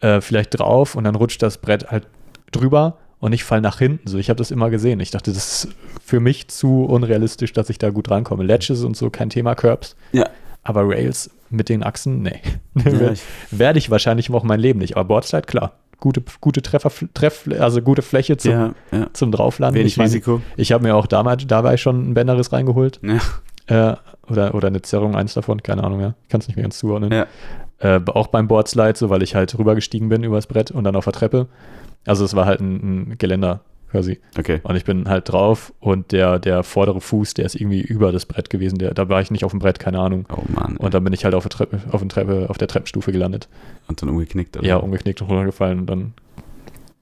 äh, vielleicht drauf und dann rutscht das Brett halt drüber und ich falle nach hinten. So, ich habe das immer gesehen. Ich dachte, das ist für mich zu unrealistisch, dass ich da gut rankomme. Ledges und so, kein Thema, Curbs. Ja. Aber Rails mit den Achsen, nee. Ja, ich- Werde ich wahrscheinlich auch mein Leben nicht. Aber Boardslide, klar. Gute, gute Treffer, Treff, also gute Fläche zum, ja, ja. zum Drauflanden. Wenig ich meine, Risiko. Ich habe mir auch damals, dabei schon ein Bänderriss reingeholt. Ja. Äh, oder, oder eine Zerrung, eins davon, keine Ahnung, ja. Kann es nicht mehr ganz zuordnen. Ja. Äh, auch beim Boardslide, so weil ich halt rübergestiegen bin übers Brett und dann auf der Treppe. Also es war halt ein, ein Geländer quasi. Okay. Und ich bin halt drauf und der, der vordere Fuß, der ist irgendwie über das Brett gewesen. Der, da war ich nicht auf dem Brett, keine Ahnung. Oh Mann. Und dann bin ich halt auf der Treppe, auf, der Treppe, auf der Treppenstufe gelandet. Und dann umgeknickt. Oder? Ja, umgeknickt und runtergefallen und dann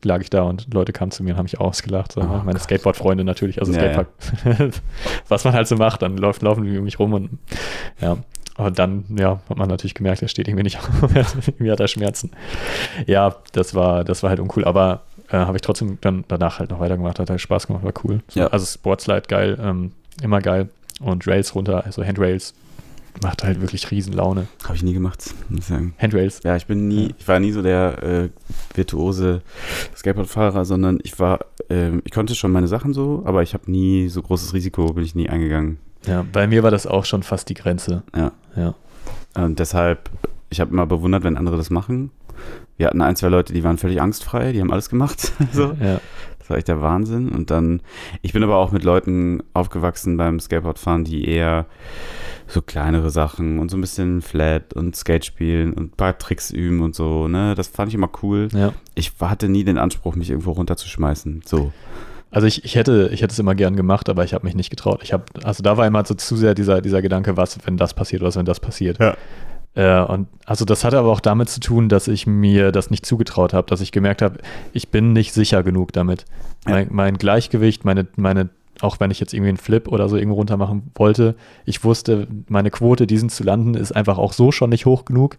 lag ich da und Leute kamen zu mir und haben mich ausgelacht. So, Oh meine. Skateboard-Freunde natürlich, also Ja, Skatepark. Was man halt so macht, dann laufen die um mich rum und ja. Und dann, ja, hat man natürlich gemerkt, er steht irgendwie nicht auf. irgendwie hat er Schmerzen. Ja, das war, das war halt uncool, aber äh, habe ich trotzdem dann danach halt noch weitergemacht, hat halt Spaß gemacht, war cool. So, Ja. Also Sportslide geil, ähm, immer geil. Und Rails runter, also Handrails, macht halt wirklich riesen Laune. Habe ich nie gemacht, muss ich sagen. Handrails, Ja, ich bin nie, ich war nie so der äh, virtuose Skateboardfahrer, sondern ich war, ähm, ich konnte schon meine Sachen so, aber ich habe nie so großes Risiko, bin ich nie eingegangen. ja, bei mir war das auch schon fast die Grenze. Ja. Ja. Und deshalb, ich habe immer bewundert, wenn andere das machen. Wir hatten ein, zwei Leute, die waren völlig angstfrei, die haben alles gemacht. so. Ja. Das war echt der Wahnsinn. Und dann, ich bin aber auch mit Leuten aufgewachsen beim Skateboardfahren, die eher so kleinere Sachen und so ein bisschen Flat und Skate spielen und ein paar Tricks üben und so, ne? Das fand ich immer cool. ja. Ich hatte nie den Anspruch, mich irgendwo runterzuschmeißen. So. Also ich, ich hätte, ich hätte es immer gern gemacht, aber ich habe mich nicht getraut. Ich habe, also da war immer so zu sehr dieser, dieser Gedanke, was, wenn das passiert, was, wenn das passiert. Ja. Äh, und also das hatte aber auch damit zu tun, dass ich mir das nicht zugetraut habe, dass ich gemerkt habe, ich bin nicht sicher genug damit. Ja. Mein, mein Gleichgewicht, meine, meine, auch wenn ich jetzt irgendwie einen Flip oder so irgendwo runter machen wollte, ich wusste, meine Quote, diesen zu landen, ist einfach auch so schon nicht hoch genug.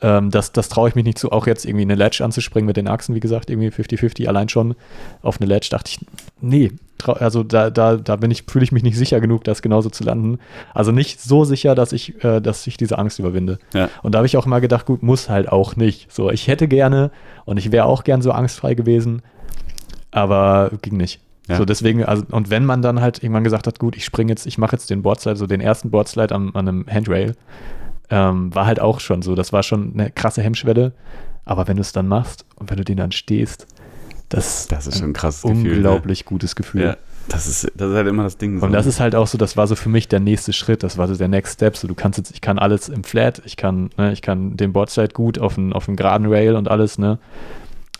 Ähm, das das traue ich mich nicht zu, auch jetzt irgendwie eine Ledge anzuspringen mit den Achsen, wie gesagt, irgendwie 50-50, allein schon auf eine Ledge dachte ich, nee, also da, da, da bin ich, fühle ich mich nicht sicher genug, das genauso zu landen. Also nicht so sicher, dass ich, äh, dass ich diese Angst überwinde. Ja. Und da habe ich auch immer gedacht, gut, muss halt auch nicht. So, ich hätte gerne und ich wäre auch gern so angstfrei gewesen, aber ging nicht. Ja. So, deswegen, also, und wenn man dann halt irgendwann gesagt hat, gut, ich springe jetzt, ich mache jetzt den Boardslide, so den ersten Boardslide am, an einem Handrail, ähm, war halt auch schon so, das war schon eine krasse Hemmschwelle, aber wenn du es dann machst und wenn du den dann stehst, das, Das ist schon ein krasses ein Gefühl. Ne? unglaublich gutes Gefühl. Ja. Das ist, das ist halt immer das Ding. so. Und das ist halt auch so, das war so für mich der nächste Schritt, das war so der Next Step. So, du kannst jetzt, ich kann alles im Flat, ich kann, ne, ich kann den Boardslide gut auf einen, auf einen geraden Rail und alles, ne.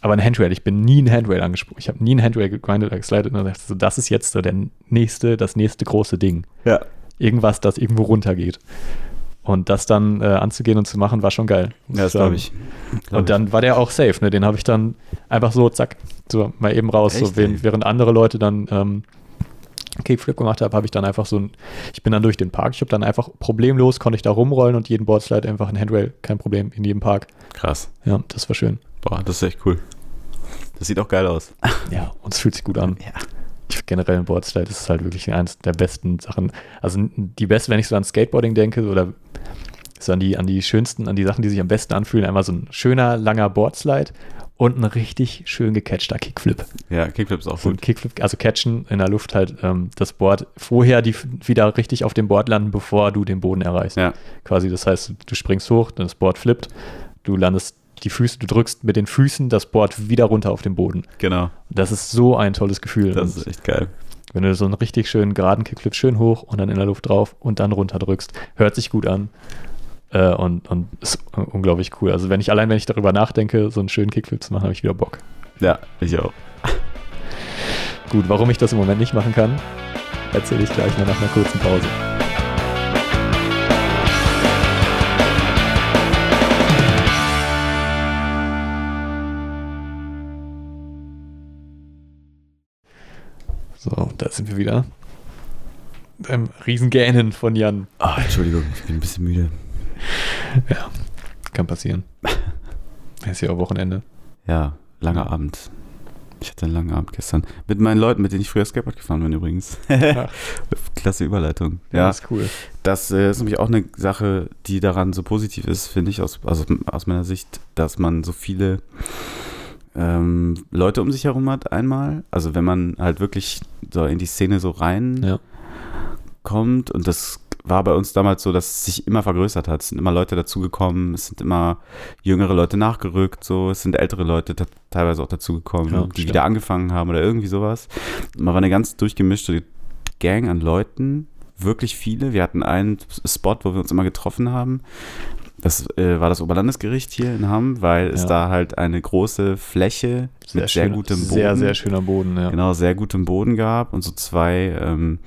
Aber ein Handrail, ich bin nie ein Handrail angesprochen. Ich habe nie ein Handrail gegrindet oder geslidet und dachte so, das ist jetzt so der nächste, das nächste große Ding. ja. Irgendwas, das irgendwo runtergeht. Und das dann äh, anzugehen und zu machen, war schon geil. Ja, das glaube ich. Glaub Und dann war der auch safe, ne? Den habe ich dann einfach so, zack, so mal eben raus. Echt, so, während, während andere Leute dann ähm, Kickflip gemacht haben, habe ich dann einfach so ein, ich bin dann durch den Park, ich habe dann einfach problemlos, konnte ich da rumrollen und jeden Boardslide einfach ein Handrail, kein Problem, in jedem Park. ich. Krass. Ja, das war schön. Boah, das ist echt cool. Das sieht auch geil aus. Ja, und es fühlt sich gut an. Ja. Generell ein Boardslide ist halt wirklich eins der besten Sachen. Also die beste, wenn ich so an Skateboarding denke oder so an die, an die schönsten, an die Sachen, die sich am besten anfühlen, einmal so ein schöner, langer Boardslide und ein richtig schön gecatchter Kickflip. Ja, Kickflip ist auch So gut. Kickflip, also catchen in der Luft halt ähm, das Board vorher die wieder richtig auf dem Board landen, bevor du den Boden erreichst. Ja, Quasi, das heißt, du springst hoch, dann das Board flippt, du landest die Füße, du drückst mit den Füßen das Board wieder runter auf den Boden. genau. Das ist so ein tolles Gefühl. Das ist echt geil. wenn du so einen richtig schönen geraden Kickflip schön hoch und dann in der Luft drauf und dann runter drückst, hört sich gut an. Äh, und, und ist unglaublich cool. Also wenn ich allein, wenn ich darüber nachdenke, so einen schönen Kickflip zu machen, habe ich wieder Bock. Ja, ich auch. Gut, warum ich das im Moment nicht machen kann, erzähle ich gleich mal nach einer kurzen Pause. So, da sind wir wieder. Beim Riesengähnen von Jan. Ah, Entschuldigung, ich bin ein bisschen müde. Ja, kann passieren. Ist ja auch Wochenende. Ja, langer Abend. Ich hatte einen langen Abend gestern. Mit meinen Leuten, mit denen ich früher Skateboard gefahren bin übrigens. Klasse Überleitung. Ja, Ja, ist cool. das äh, ist nämlich auch eine Sache, die daran so positiv ist, finde ich, aus, also aus meiner Sicht, dass man so viele ähm, Leute um sich herum hat einmal. Also wenn man halt wirklich so in die Szene so rein Ja. kommt und das war bei uns damals so, dass es sich immer vergrößert hat. Es sind immer Leute dazugekommen, es sind immer jüngere Leute nachgerückt, so, es sind ältere Leute teilweise auch dazugekommen, Ja, die stimmt. wieder angefangen haben oder irgendwie sowas. Man war eine ganz durchgemischte Gang an Leuten, wirklich viele. Wir hatten einen Spot, wo wir uns immer getroffen haben. Das äh, war das Oberlandesgericht hier in Hamm, weil es Ja. da halt eine große Fläche mit sehr schön- gutem Boden Sehr, sehr schöner Boden, ja. genau, sehr gutem Boden gab und so zwei, ähm,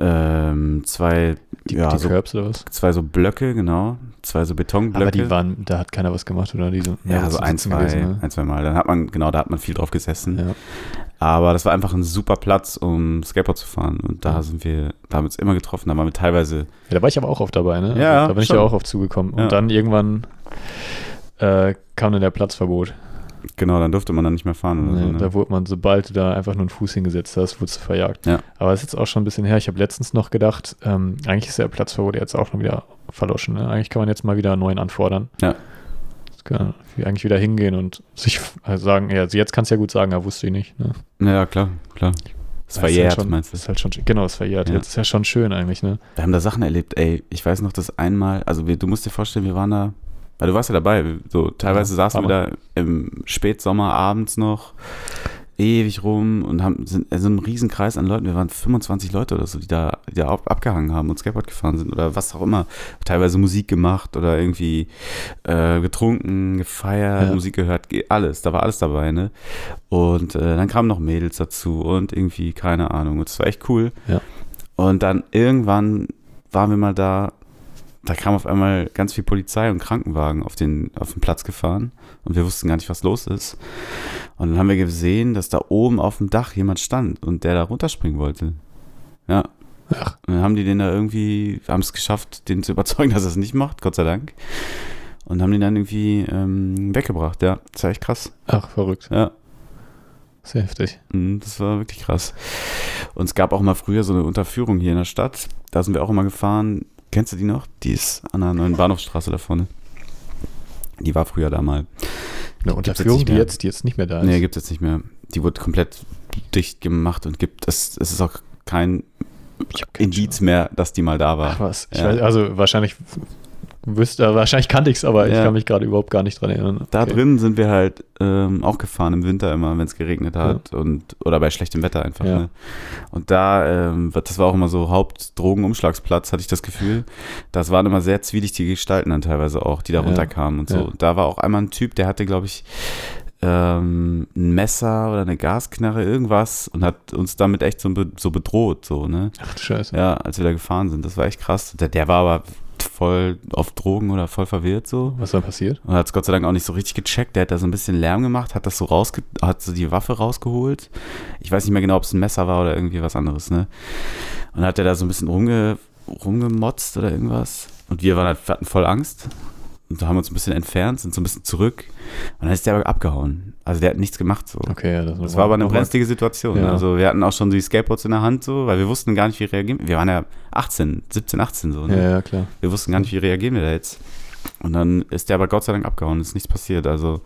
ähm, zwei, Die, ja, die so, Curbs oder was? zwei so Blöcke, genau, zwei so Betonblöcke. Aber die waren, da hat keiner was gemacht, oder? Die sind ja, mehr so ein, zwei, gewesen, ne? ein, zwei Mal. Dann hat man, genau, da hat man viel drauf gesessen. Ja. Aber das war einfach ein super Platz, um Skateboard zu fahren. Und da Ja. sind wir, da haben wir uns immer getroffen. Da waren wir teilweise, ja, da war ich aber auch oft dabei, ne? Ja, da bin ich schon. ja auch oft zugekommen. Ja. Und dann irgendwann äh, kam dann der Platzverbot. Genau, dann durfte man dann nicht mehr fahren oder Ne, so. Ne? Da wurde man, sobald du da einfach nur einen Fuß hingesetzt hast, wurdest du verjagt. Ja. Aber es ist jetzt auch schon ein bisschen her. Ich habe letztens noch gedacht, ähm, eigentlich ist der Platzverbot jetzt auch schon wieder verloschen. Ne? Eigentlich kann man jetzt mal wieder einen neuen anfordern. Ja. Kann eigentlich wieder hingehen und sich also sagen, ja, also jetzt kannst du ja gut sagen, ja, wusste ich nicht. Ne? Ja, klar, klar. Das ist verjährt, halt schon, meinst du? Ist halt schon, genau, ist verjährt. Ja. Jetzt ist ja schon schön eigentlich, ne? Wir haben da Sachen erlebt, ey. Ich weiß noch, dass einmal, also wir, du musst dir vorstellen, wir waren da, weil du warst ja dabei, so teilweise Ja, saßen wir da im Spätsommer abends noch ewig rum und haben sind in so einem riesen Kreis an Leuten, wir waren 25 Leute oder so, die da, die da ab, abgehangen haben und Skateboard gefahren sind oder was auch immer. Teilweise Musik gemacht oder irgendwie äh, getrunken, gefeiert, Ja. Musik gehört, ge- alles, da war alles dabei, ne? Und äh, dann kamen noch Mädels dazu und irgendwie, keine Ahnung, und das war echt cool. Ja. Und dann irgendwann waren wir mal da, da kam auf einmal ganz viel Polizei und Krankenwagen auf den, auf den Platz gefahren und wir wussten gar nicht, was los ist. Und dann haben wir gesehen, dass da oben auf dem Dach jemand stand und der da runterspringen wollte. Ja. Ach. Und dann haben die den da irgendwie, haben es geschafft, den zu überzeugen, dass er es nicht macht, Gott sei Dank. Und haben den dann irgendwie ähm, weggebracht, ja. Das war echt krass. Ach, verrückt. Ja. Sehr heftig. Mhm, Das war wirklich krass. Und es gab auch mal früher so eine Unterführung hier in der Stadt. Da sind wir auch immer gefahren. Kennst du die noch? Die ist an der neuen Bahnhofstraße da vorne. Die war früher da mal. Eine Unterführung, die jetzt, die jetzt nicht mehr da ist. Nee, gibt es jetzt nicht mehr. Die wurde komplett dicht gemacht und gibt es, es ist auch kein Indiz mehr, dass die mal da war. Ach was. Ja. weiß, also wahrscheinlich wüsste, wahrscheinlich kannte ich es, aber ich Ja. kann mich gerade überhaupt gar nicht dran erinnern. Da Okay. drin sind wir halt ähm, auch gefahren im Winter immer, wenn es geregnet hat und oder bei schlechtem Wetter einfach. Ja. Ne? Und da, ähm, das war auch immer so Hauptdrogenumschlagsplatz, hatte ich das Gefühl. Das waren immer sehr zwielichtige Gestalten dann teilweise auch, die da Ja. runterkamen und so. Ja. Und da war auch einmal ein Typ, der hatte, glaube ich, ähm, ein Messer oder eine Gasknarre, irgendwas und hat uns damit echt so bedroht, so, ne? Ach du Scheiße. Ja, als wir da gefahren sind. Das war echt krass. Der, der war aber voll auf Drogen oder voll verwirrt so. Was dann passiert? Und hat es Gott sei Dank auch nicht so richtig gecheckt. Der hat da so ein bisschen Lärm gemacht, hat das so rausge hat so die Waffe rausgeholt. Ich weiß nicht mehr genau, ob es ein Messer war oder irgendwie was anderes, ne? Und hat er da so ein bisschen rumge rumgemotzt oder irgendwas. Und wir waren halt, wir hatten voll Angst. Und da haben wir uns ein bisschen entfernt, sind so ein bisschen zurück. Und dann ist der aber abgehauen. Also der hat nichts gemacht so. Okay, ja, Das war aber eine brenzlige Situation. Ja. Also wir hatten auch schon die Skateboards in der Hand so, weil wir wussten gar nicht, wie reagieren. Wir waren ja 18, 17, 18 so. Ne? Ja, ja, klar. Wir wussten gar nicht, wie reagieren wir da jetzt. Und dann ist der aber Gott sei Dank abgehauen, ist nichts passiert. Also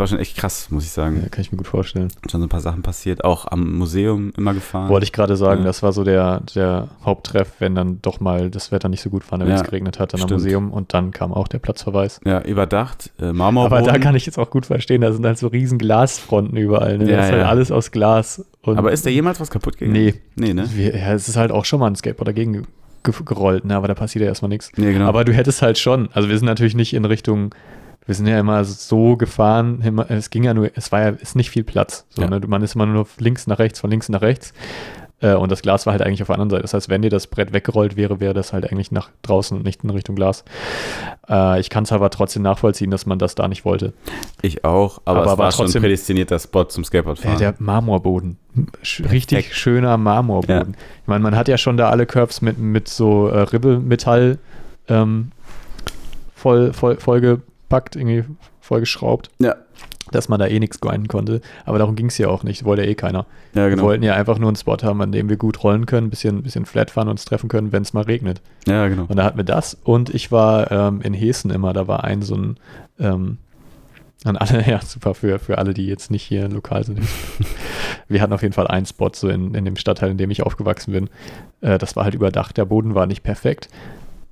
war schon echt krass, muss ich sagen. Ja, kann ich mir gut vorstellen. Schon so ein paar Sachen passiert. Auch am Museum immer gefahren. Wollte ich gerade sagen, Ja. das war so der, der Haupttreff, wenn dann doch mal das Wetter nicht so gut war, wenn es Ja, geregnet hat, dann am stimmt. Museum und dann kam auch der Platzverweis. Ja, überdacht. Äh, Marmorboden. Aber da kann ich jetzt auch gut verstehen, da sind halt so riesen Glasfronten überall. Ne? Ja, das ist halt alles aus Glas. Aber ist da jemals was kaputt gegangen? Nee. Nee, ne? Wir, ja, es ist halt auch schon mal ein Skateboard dagegen ge ge gerollt, ne? aber da passiert ja erstmal nichts. Nee, genau. Aber du hättest halt schon, also wir sind natürlich nicht in Richtung, wir sind ja immer so gefahren, immer- es ging ja nur, es war ja, ist nicht viel Platz. So, Ja. ne? Man ist immer nur links nach rechts, von links nach rechts. Äh, Und das Glas war halt eigentlich auf der anderen Seite. Das heißt, wenn dir das Brett weggerollt wäre, wäre das halt eigentlich nach draußen und nicht in Richtung Glas. Äh, ich kann es aber trotzdem nachvollziehen, dass man das da nicht wollte. ich auch, aber, Aber es war war schon trotzdem- ein prädestinierter Spot zum Äh, Skateboardfahren. der Marmorboden. Sch richtig schöner Marmorboden. Ja. Ich meine, man hat ja schon da alle Curves mit, mit so äh, Ribbelmetall ähm, voll, voll, vollgepackt, irgendwie vollgeschraubt, ja. dass man da eh nichts grinden konnte. Aber darum ging es ja auch nicht. Wollte ja eh keiner. ja, Wir genau. wollten ja einfach nur einen Spot haben, an dem wir gut rollen können, ein bisschen, bisschen flat fahren und uns treffen können, wenn es mal regnet. Ja, genau. Und da hatten wir das. Und ich war ähm, in Hessen immer, da war ein so ein, ähm, an alle, ja, super für, für alle, die jetzt nicht hier lokal sind. wir hatten auf jeden Fall einen Spot so in, in dem Stadtteil, in dem ich aufgewachsen bin. Äh, das war halt überdacht. Der Boden war nicht perfekt.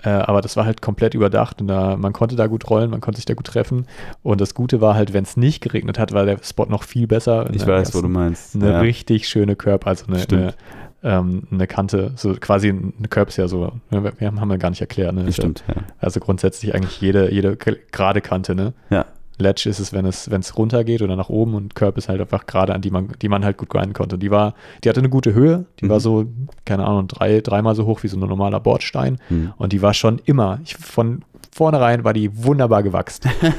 Äh, aber das war halt komplett überdacht und da, man konnte da gut rollen, man konnte sich da gut treffen. Und das Gute war halt, wenn es nicht geregnet hat, war der Spot noch viel besser. Ich Ne, weiß, wo du meinst. eine ja. richtig schöne Curb, also eine, eine, ähm, eine Kante, so quasi eine Curb ist ja so, ne, wir haben wir gar nicht erklärt, ne? Stimmt, ja. Also grundsätzlich eigentlich jede, jede ge- gerade Kante, ne? Ja, Ledge ist es, wenn es, wenn es runter geht oder nach oben und Curb ist halt einfach gerade, an die man, die man halt gut grinden konnte. Und die war, die hatte eine gute Höhe, die Mhm. war so, keine Ahnung, drei, dreimal so hoch wie so ein normaler Bordstein. Hm. Und die war schon immer, ich, von vornherein war die wunderbar gewachsen.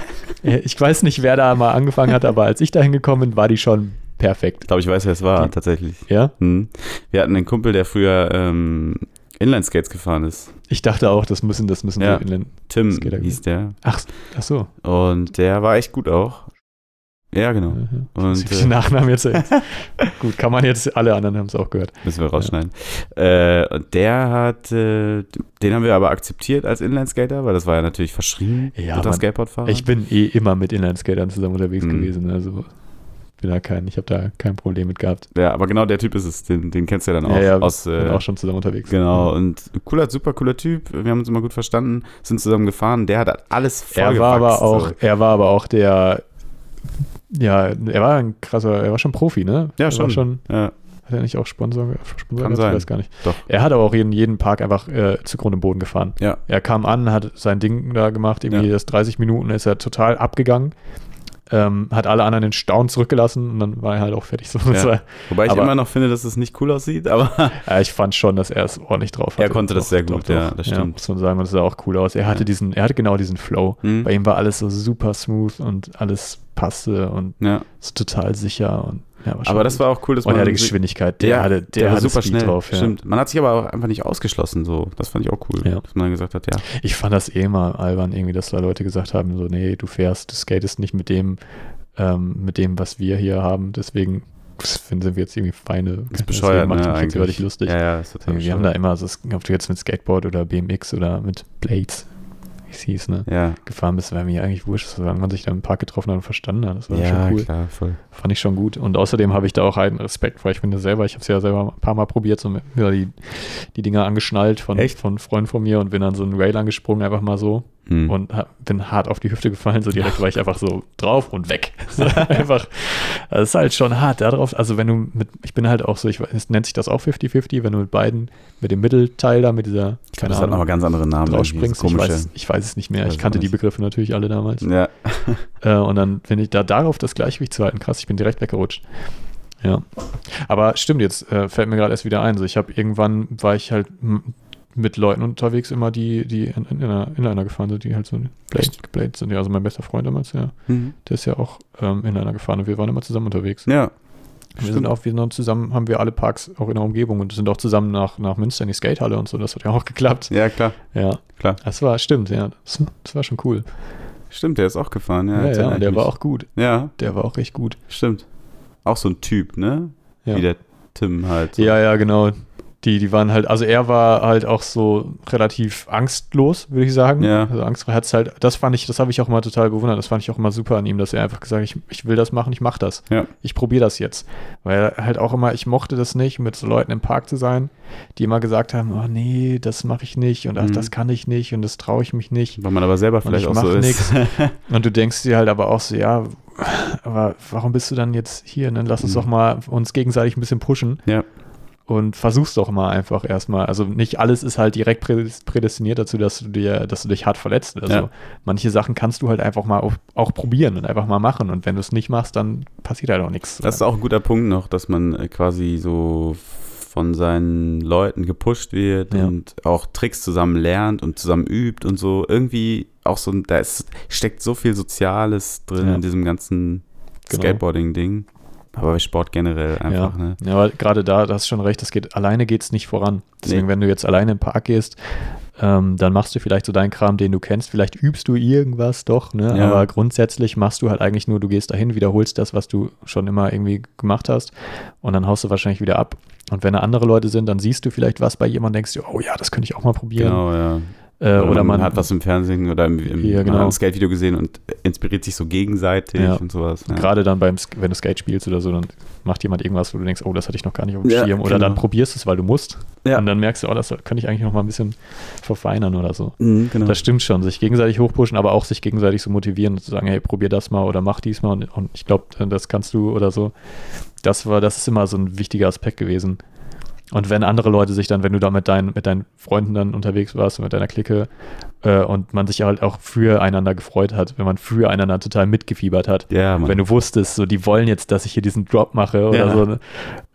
Ich weiß nicht, wer da mal angefangen hat, aber als ich da hingekommen bin, war die schon perfekt. Ich glaube, ich weiß, wer es war, Die- tatsächlich. Ja? Hm. Wir hatten einen Kumpel, der früher ähm, Inline-Skates gefahren ist. Ich dachte auch, das müssen, das müssen Ja. so Inland. Tim ja hieß der. Ach, ach so. Und der war echt gut auch. Ja, genau. Mhm. Und, äh, Nachnamen jetzt. Gut, kann man jetzt, alle anderen haben es auch gehört. Müssen wir rausschneiden. Äh, und der hat, äh, den haben wir aber akzeptiert als Inline-Skater, weil das war ja natürlich verschrien Ja, unter Skateboardfahrer. Ich bin eh immer mit Inline-Skatern zusammen unterwegs Mhm. gewesen. Also bin da kein, ich habe da kein Problem mit gehabt. ja, aber genau der Typ ist es. Den, den kennst du ja dann auch. ja, ja, aus, äh, auch schon zusammen unterwegs. Genau, und cooler, super cooler Typ. Wir haben uns immer gut verstanden, sind zusammen gefahren. Der hat alles voll Er war aber auch, so. er war aber auch der, ja, er war ein krasser, er war schon Profi, ne? Ja, er schon. Schon Ja, hat er nicht auch Sponsor, Sponsor Kann sein. Ich weiß gar nicht. doch. Er hat aber auch jeden, jeden Park einfach äh, zugrunde im Boden gefahren. Ja, Er kam an, hat sein Ding da gemacht, irgendwie Ja. das 30 Minuten ist er total abgegangen, ähm, hat alle anderen in Staunen zurückgelassen und dann war er halt auch fertig. So, Ja. wobei ich aber- immer noch finde, dass es nicht cool aussieht, aber ja, ich fand schon, dass er es ordentlich drauf hatte. Er konnte das sehr gut, ja, das stimmt. muss man sagen, und das sah auch cool aus. Er hatte diesen, er hatte genau diesen Flow. Hm, Bei ihm war alles so super smooth und alles passte und ja. so total sicher und ja, Aber das war auch cool, dass und er hatte Geschwindigkeit, der Ja, hatte, der, war hatte super Speed schnell. drauf. Ja. Stimmt. Man hat sich aber auch einfach nicht ausgeschlossen, so. Das fand ich auch cool, Ja. dass man dann gesagt hat, ja. Ich fand das eh mal albern, irgendwie, dass da Leute gesagt haben, so, nee, du fährst, du skatest nicht mit dem, ähm, mit dem, was wir hier haben, deswegen finden sind wir jetzt irgendwie Feinde. Das ist bescheuert, macht ne, das eigentlich. lustig. Ja, ja, ist total wir haben da immer, so, ob du jetzt mit Skateboard oder BMX oder mit Blades, hieß, ne, Ja, gefahren bist, wäre mir eigentlich wurscht, solange man sich da im Park getroffen hat und verstanden hat. Das war ja schon cool. klar, voll. Fand ich schon gut. Und außerdem habe ich da auch einen Respekt vor. Ich bin ja selber, ich habe es ja selber ein paar Mal probiert, so mit mir die, die Dinger angeschnallt von, Echt? von Freunden von mir und bin dann so einen Rail angesprungen, einfach mal so. Hm. Und bin hart auf die Hüfte gefallen, so direkt war ich einfach so drauf und weg. Einfach, das ist halt schon hart da drauf. Also wenn du mit, ich bin halt auch so, ich weiß, es nennt sich das auch 50-50, wenn du mit beiden, mit dem Mittelteil da, mit dieser, ich keine glaube, das hat nochmal Ahnung, ganz andere Namen. drauf irgendwie, springst. so Ich weiß, ich weiß es nicht mehr. Ich kannte die. Begriffe natürlich alle damals. Ja, Äh, und dann bin ich da darauf das Gleichgewicht zu halten. Krass, ich bin direkt weggerutscht. Ja. Aber stimmt, jetzt äh, fällt mir gerade erst wieder ein. So, ich habe irgendwann war ich halt mit Leuten unterwegs, immer die, die in, in, einer, in einer gefahren sind, die halt so Blade, Blade sind. Ja, also mein bester Freund damals, ja. Mhm. Der ist ja auch ähm, in einer gefahren und wir waren immer zusammen unterwegs. ja. wir sind auch, wir sind auch zusammen, haben wir alle Parks auch in der Umgebung und sind auch zusammen nach, nach Münster in die Skatehalle und so. Das hat ja auch geklappt. Ja, klar, Ja, klar. das war, stimmt, ja. Das, das war schon cool. Stimmt, der ist auch gefahren, ja. Ja, ja, der war auch gut. Ja, Der war auch echt gut. stimmt. Auch so ein Typ, ne? Ja. Wie der Tim halt. So. Ja, ja, genau. Die, die waren halt, also er war halt auch so relativ angstlos, würde ich sagen. Ja. Also angstfrei hat's halt, das fand ich, das habe ich auch mal total bewundert, das fand ich auch immer super an ihm, dass er einfach gesagt hat, ich, ich will das machen, ich mache das. Ja. Ich probiere das jetzt. Weil er halt auch immer, ich mochte das nicht, mit so Leuten im Park zu sein, die immer gesagt haben, oh nee, das mache ich nicht und ach, Mhm. das kann ich nicht und das traue ich mich nicht. Weil man aber selber vielleicht ich auch so ist. Und du denkst dir halt aber auch so, ja, aber warum bist du dann jetzt hier? Dann lass uns Mhm. doch mal uns gegenseitig ein bisschen pushen ja. Und versuch's doch mal einfach erstmal. Also nicht alles ist halt direkt prädest- prädestiniert dazu, dass du dir, dass du dich hart verletzt. Also Ja. manche Sachen kannst du halt einfach mal auch, auch probieren und einfach mal machen. Und wenn du es nicht machst, dann passiert halt auch nichts. Das ist auch ein guter Punkt noch, dass man äh, quasi so von seinen Leuten gepusht wird Ja. und auch Tricks zusammen lernt und zusammen übt und so. Irgendwie auch so, da ist, steckt so viel Soziales drin Ja. in diesem ganzen Genau. Skateboarding-Ding. Aber bei Sport generell einfach, ja. ne? ja, aber gerade da, da hast du schon recht, das geht, alleine geht's nicht voran. Deswegen, Nee. wenn du jetzt alleine im Park gehst, ähm, dann machst du vielleicht so deinen Kram, den du kennst. Vielleicht übst du irgendwas doch, ne? Ja. Aber grundsätzlich machst du halt eigentlich nur, du gehst dahin, wiederholst das, was du schon immer irgendwie gemacht hast und dann haust du wahrscheinlich wieder ab. Und wenn da andere Leute sind, dann siehst du vielleicht was bei jemandem, denkst du, oh ja, das könnte ich auch mal probieren. Genau, ja. Äh, oder, man, hat was im Fernsehen oder im, im Ja, genau. man Skate-Video gesehen und inspiriert sich so gegenseitig Ja. und sowas. Ja. Gerade dann beim, wenn du Skate spielst oder so, dann macht jemand irgendwas, wo du denkst, oh, das hatte ich noch gar nicht auf dem Schirm. Oder genau. dann probierst du es, weil du musst. Ja. Und dann merkst du, oh, das könnte ich eigentlich noch mal ein bisschen verfeinern oder so. Mhm, genau. Das stimmt schon, sich gegenseitig hochpushen, aber auch sich gegenseitig so motivieren und zu sagen, hey, probier das mal oder mach dies mal und, und ich glaube, das kannst du oder so. Das war, das ist immer so ein wichtiger Aspekt gewesen. Und wenn andere Leute sich dann, wenn du da mit deinen, mit deinen Freunden dann unterwegs warst, mit deiner Clique äh, und man sich halt auch füreinander gefreut hat, wenn man füreinander total mitgefiebert hat, ja, wenn du wusstest, so die wollen jetzt, dass ich hier diesen Drop mache oder Ja. so. ne?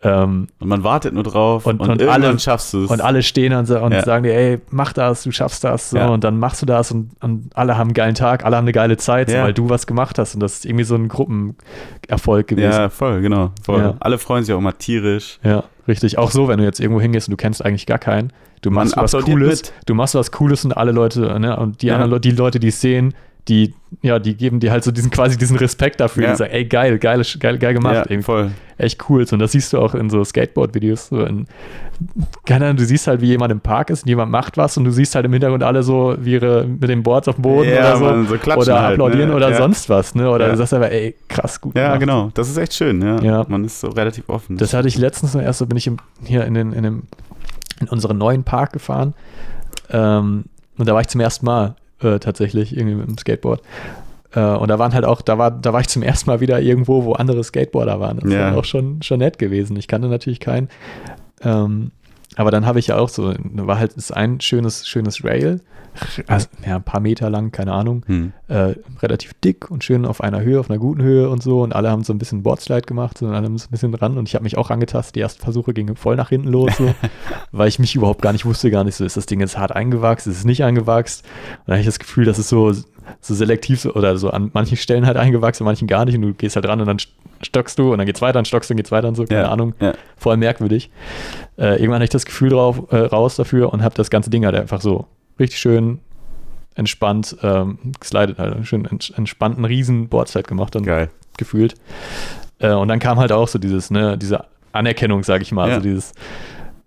Ähm, und man wartet nur drauf Und- und, und alle- schaffst du es. und alle stehen und, und Ja. sagen dir, ey, mach das, du schaffst das. So, Ja. Und dann machst du das und, und alle haben einen geilen Tag, alle haben eine geile Zeit, so, weil du was gemacht hast. Und das ist irgendwie so ein Gruppenerfolg gewesen. Ja, voll, genau. Voll. Alle freuen sich auch immer tierisch. Ja, richtig. Auch so, wenn du jetzt irgendwo hingehst und du kennst eigentlich gar keinen. Du Man machst was Cooles, mit. du machst was Cooles und alle Leute, ne, und die Ja. anderen Leute, die Leute, die es sehen, die, ja, die geben dir halt so diesen quasi diesen Respekt dafür, Ja. die sagen, ey, geil, geil, geil, geil gemacht. ja, irgendwie. voll. echt cool. Und das siehst du auch in so Skateboard-Videos. So in, keine Ahnung, du siehst halt, wie jemand im Park ist und jemand macht was und du siehst halt im Hintergrund alle so wie ihre mit den Boards auf dem Boden Ja, oder so. so klatschen oder halt, applaudieren ne? oder Ja. sonst was, ne? Oder du sagst einfach, ey, krass, gut. Ja, gemacht. genau. Das ist echt schön, ja. Ja. Man ist so relativ offen. Das hatte ich letztens noch erst, so bin ich im, hier in, den, in, dem, in unseren neuen Park gefahren. Ähm, und da war ich zum ersten Mal äh, tatsächlich irgendwie mit dem Skateboard. Äh, und da waren halt auch, da war, da war ich zum ersten Mal wieder irgendwo, wo andere Skateboarder waren. Das Ja. war auch schon, schon nett gewesen. Ich kannte natürlich keinen. Ähm, aber dann habe ich ja auch so, war halt ist ein schönes, schönes Rail, also, ja, ein paar Meter lang, keine Ahnung, hm. äh, relativ dick und schön auf einer Höhe, auf einer guten Höhe und so. Und alle haben so ein bisschen Boardslide gemacht und alle haben so ein bisschen ran. Und ich habe mich auch rangetastet. Die ersten Versuche gingen voll nach hinten los, so, weil ich mich überhaupt gar nicht wusste, gar nicht so, ist das Ding jetzt hart eingewachsen, ist es nicht eingewachsen. Und dann habe ich das Gefühl, dass es so, so selektiv oder so an manchen Stellen halt eingewachsen, an manchen gar nicht. Und du gehst halt ran und dann stockst du und dann geht's weiter, dann stockst und geht's weiter und so, keine Ja, Ahnung. ja. Voll merkwürdig. Äh, irgendwann hatte ich das Gefühl drauf, äh, raus dafür und habe das ganze Ding halt einfach so richtig schön entspannt ähm, geslidet, halt schön ents entspannten riesen Boardslide gemacht und Geil. gefühlt. Äh, und dann kam halt auch so dieses, ne, diese Anerkennung, sage ich mal, Ja. also dieses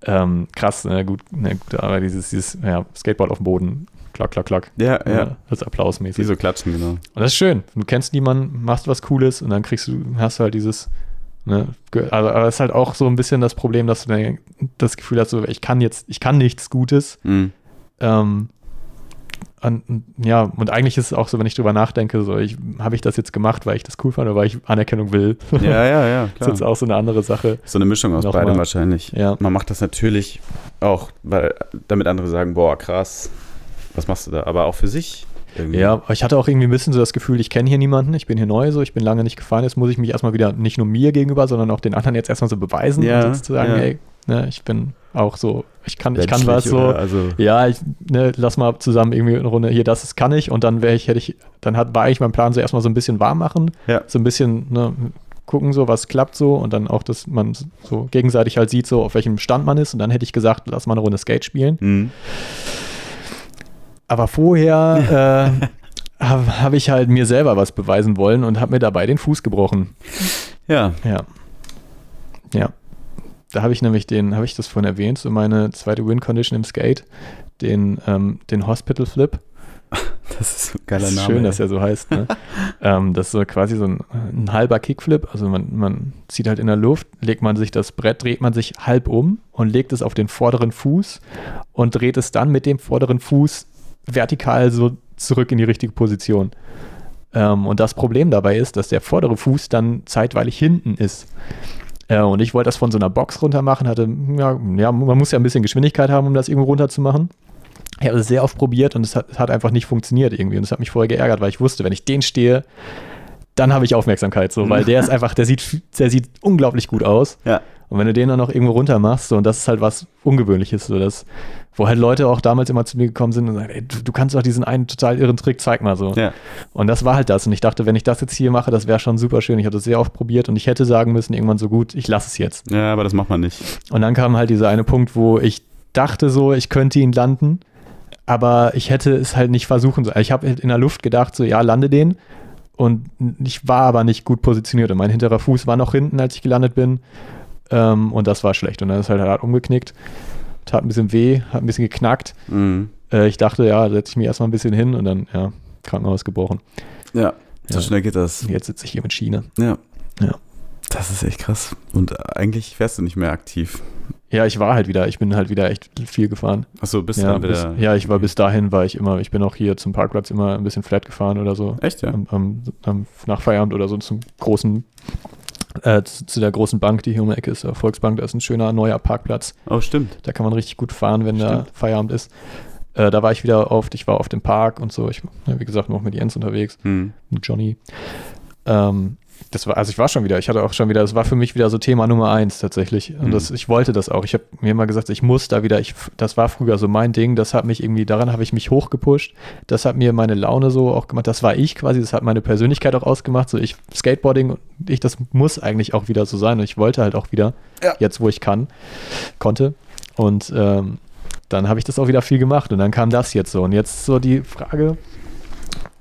ähm, krass, ne, gut, ne, gut, aber dieses, dieses ja, Skateboard auf dem Boden, klack, klack, klack. Ja, ja. Ja, das applausmäßig. Die so klatschen, genau. Und das ist schön. Du kennst niemanden, machst was Cooles und dann kriegst du, hast du halt dieses, ne, ge- aber, es ist halt auch so ein bisschen das Problem, dass du dann das Gefühl hast, so, ich kann jetzt, ich kann nichts Gutes. Mhm. Ähm, an, ja, und eigentlich ist es auch so, wenn ich drüber nachdenke, so, ich, habe ich das jetzt gemacht, weil ich das cool fand oder weil ich Anerkennung will? Ja, ja, ja, Das ist klar. jetzt auch so eine andere Sache. So eine Mischung aus Nochmal. beidem wahrscheinlich. Ja. Man macht das natürlich auch, weil damit andere sagen, boah, krass, was machst du da? Aber auch für sich irgendwie. Ja, ich hatte auch irgendwie ein bisschen so das Gefühl, ich kenne hier niemanden, ich bin hier neu, so, ich bin lange nicht gefahren, jetzt muss ich mich erstmal wieder nicht nur mir gegenüber, sondern auch den anderen jetzt erstmal so beweisen Ja, und zu sagen, ja. ey, ne, ich bin auch so, ich kann, ich kann was so. Also, Ja, ich, ne, lass mal zusammen irgendwie eine Runde hier, das ist, kann ich und dann wäre ich, hätte ich, dann hat, war eigentlich mein Plan so erstmal so ein bisschen warm machen, Ja. so ein bisschen, ne, gucken so, was klappt so und dann auch, dass man so gegenseitig halt sieht, so auf welchem Stand man ist und dann hätte ich gesagt, lass mal eine Runde Skate spielen. mhm. Aber vorher äh, habe hab ich halt mir selber was beweisen wollen und habe mir dabei den Fuß gebrochen. ja, Ja. Ja. da habe ich nämlich den, habe ich das vorhin erwähnt, so meine zweite Win-Condition im Skate, den, ähm, den Hospital Flip. Das ist ein geiler das ist Name. schön, ey. dass er so heißt. Ne? ähm, das ist so quasi so ein, ein halber Kickflip. Also man, man zieht halt in der Luft, legt man sich das Brett, dreht man sich halb um und legt es auf den vorderen Fuß und dreht es dann mit dem vorderen Fuß vertikal so zurück in die richtige Position. Ähm, und das Problem dabei ist, dass der vordere Fuß dann zeitweilig hinten ist. Äh, und ich wollte das von so einer Box runter machen, hatte, ja, ja, man muss ja ein bisschen Geschwindigkeit haben, um das irgendwo runter zu machen. Ich habe das sehr oft probiert und es hat, es hat einfach nicht funktioniert irgendwie. Und es hat mich vorher geärgert, weil ich wusste, wenn ich den stehe, dann habe ich Aufmerksamkeit so, weil der ist einfach, der sieht, der sieht unglaublich gut aus. Ja. Und wenn du den dann noch irgendwo runter machst, so, und das ist halt was Ungewöhnliches, so das, wo halt Leute auch damals immer zu mir gekommen sind und sagen, ey, du, du kannst doch diesen einen total irren Trick, zeig mal so. Ja. Und das war halt das. Und ich dachte, wenn ich das jetzt hier mache, das wäre schon super schön. Ich habe das sehr oft probiert und ich hätte sagen müssen, irgendwann so gut, ich lasse es jetzt. ja, aber das macht man nicht. Und dann kam halt dieser eine Punkt, wo ich dachte so, ich könnte ihn landen, aber ich hätte es halt nicht versuchen sollen. Ich habe in der Luft gedacht, so ja, lande den. Und ich war aber nicht gut positioniert. Und mein hinterer Fuß war noch hinten, als ich gelandet bin. Ähm, und das war schlecht. Und dann ist halt hart umgeknickt. Tat ein bisschen weh, hat ein bisschen geknackt. Mhm. Äh, ich dachte, ja, setze ich mich erstmal ein bisschen hin und dann, ja, Krankenhaus gebrochen. Ja, so Ja. schnell geht das. Jetzt sitze ich hier mit Schiene. Ja. Ja. Das ist echt krass. Und eigentlich wärst du nicht mehr aktiv. Ja, ich war halt wieder, ich bin halt wieder echt viel gefahren. Achso, bist Ja, dann bis, wieder. ja, ich war bis dahin, war ich immer, ich bin auch hier zum Parkplatz immer ein bisschen flat gefahren oder so. Echt, ja? Am, am, am, nach Feierabend oder so zum großen, äh, zu, zu der großen Bank, die hier um die Ecke ist, der Volksbank, da ist ein schöner neuer Parkplatz. Oh, stimmt. Da kann man richtig gut fahren, wenn da Stimmt. Feierabend ist. Äh, da war ich wieder oft, ich war auf dem Park und so. Ich, wie gesagt, noch mit Jens unterwegs, Hm. mit Johnny. Ähm, das war, also ich war schon wieder, ich hatte auch schon wieder, das war für mich wieder so Thema Nummer eins tatsächlich. Und Mhm. das, ich wollte das auch. Ich habe mir immer gesagt, ich muss da wieder, ich, das war früher so mein Ding, das hat mich irgendwie, daran habe ich mich hochgepusht. Das hat mir meine Laune so auch gemacht, das war ich quasi, das hat meine Persönlichkeit auch ausgemacht. So ich, Skateboarding, ich, das muss eigentlich auch wieder so sein. Und ich wollte halt auch wieder, Ja. jetzt wo ich kann, konnte. Und ähm, dann habe ich das auch wieder viel gemacht und dann kam das jetzt so. Und jetzt so die Frage,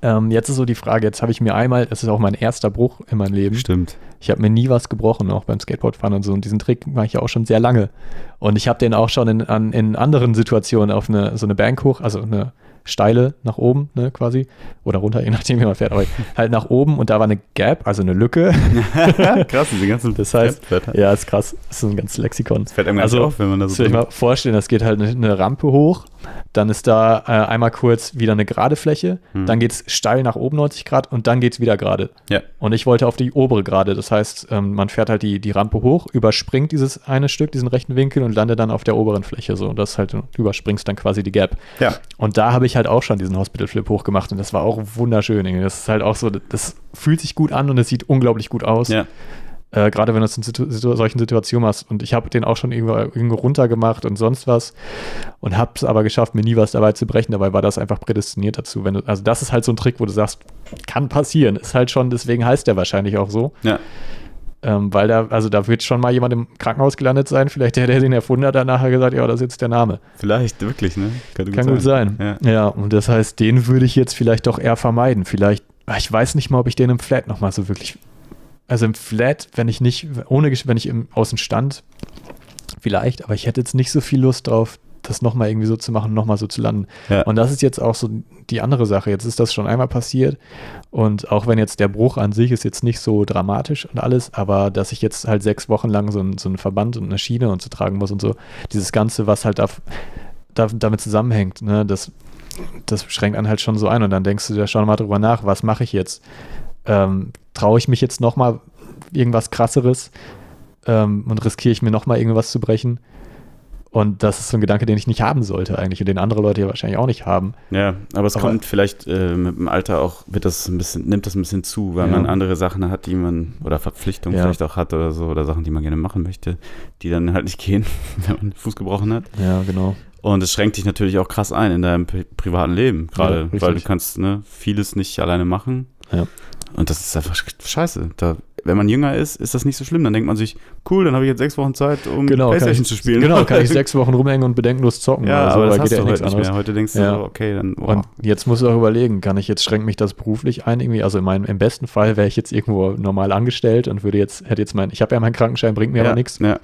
ähm, jetzt ist so die Frage, jetzt habe ich mir einmal, das ist auch mein erster Bruch in meinem Leben. Stimmt. Ich habe mir nie was gebrochen, auch beim Skateboardfahren und so. Und diesen Trick mache ich ja auch schon sehr lange. Und ich habe den auch schon in, an, in anderen Situationen auf eine, so eine Bank hoch, also eine steile nach oben, ne, quasi. Oder runter, je nachdem, wie man fährt. Aber halt nach oben und da war eine Gap, also eine Lücke. krass, diese ganzen Das heißt, ja, ist krass. Das ist ein ganz Lexikon. Das fällt einem Also, auf, wenn man da Das so. ich mal vorstellen, das geht halt eine, eine Rampe hoch, dann ist da äh, einmal kurz wieder eine gerade Fläche, Hm. dann geht es steil nach oben 90 Grad und dann geht es wieder gerade. Ja. Und ich wollte auf die obere Gerade, das heißt, ähm, man fährt halt die, die Rampe hoch, überspringt dieses eine Stück, diesen rechten Winkel und landet dann auf der oberen Fläche so. Und das halt, überspringst dann quasi die Gap. Ja. Und da habe ich halt auch schon diesen Hospital Flip hochgemacht und das war auch wunderschön. irgendwie. Das ist halt auch so, das fühlt sich gut an und es sieht unglaublich gut aus. Ja. Äh, Gerade wenn du es in situ solchen Situationen machst. Und ich habe den auch schon irgendwo, irgendwo runtergemacht und sonst was. Und habe es aber geschafft, mir nie was dabei zu brechen. Dabei war das einfach prädestiniert dazu. Wenn du, also das ist halt so ein Trick, wo du sagst, kann passieren. Ist halt schon, deswegen heißt der wahrscheinlich auch so. Ja. Ähm, weil da, also da wird schon mal jemand im Krankenhaus gelandet sein. Vielleicht der, der den erfunden hat, hat nachher gesagt, ja, das ist jetzt der Name. Vielleicht, wirklich, ne? Könnte Kann gut sein. Ja. Ja. und das heißt, den würde ich jetzt vielleicht doch eher vermeiden. Vielleicht, ich weiß nicht mal, ob ich den im Flat nochmal so wirklich. Also im Flat, wenn ich nicht, ohne, wenn ich im Außen stand, vielleicht, aber ich hätte jetzt nicht so viel Lust drauf, das nochmal irgendwie so zu machen, nochmal so zu landen. Ja. Und das ist jetzt auch so die andere Sache. Jetzt ist das schon einmal passiert. Und auch wenn jetzt der Bruch an sich ist jetzt nicht so dramatisch und alles, aber dass ich jetzt halt sechs Wochen lang so, ein, so einen Verband und eine Schiene und so tragen muss und so, dieses Ganze, was halt da, da, damit zusammenhängt, ne, das, das schränkt einen halt schon so ein. Und dann denkst du dir schon mal drüber nach, was mache ich jetzt? Ähm, Traue ich mich jetzt nochmal irgendwas krasseres ähm, und riskiere ich mir nochmal irgendwas zu brechen? Und das ist so ein Gedanke, den ich nicht haben sollte eigentlich und den andere Leute ja wahrscheinlich auch nicht haben. Ja, aber es Aber- kommt vielleicht äh, mit dem Alter auch, wird das ein bisschen, nimmt das ein bisschen zu, weil Ja. man andere Sachen hat, die man, oder Verpflichtungen Ja. vielleicht auch hat oder so, oder Sachen, die man gerne machen möchte, die dann halt nicht gehen, wenn man den Fuß gebrochen hat. Ja, genau. Und es schränkt dich natürlich auch krass ein in deinem pri privaten Leben, gerade, richtig. weil du kannst ne, vieles nicht alleine machen. Ja. Und das ist einfach sch- scheiße. Da, wenn man jünger ist, ist das nicht so schlimm. Dann denkt man sich, cool, dann habe ich jetzt sechs Wochen Zeit, um Genau, Playstation ich, zu spielen. Genau, kann ich sechs Wochen rumhängen und bedenkenlos zocken. Ja, oder so, aber das da hast geht du ja heute nichts nicht anderes. mehr. Heute denkst du Ja. so, okay, dann wow. Und jetzt musst du auch überlegen, kann ich jetzt, schränkt mich das beruflich ein irgendwie? Also in meinem, im besten Fall wäre ich jetzt irgendwo normal angestellt und würde jetzt, hätte jetzt mein, ich habe ja meinen Krankenschein, bringt mir ja, aber nichts. Ja,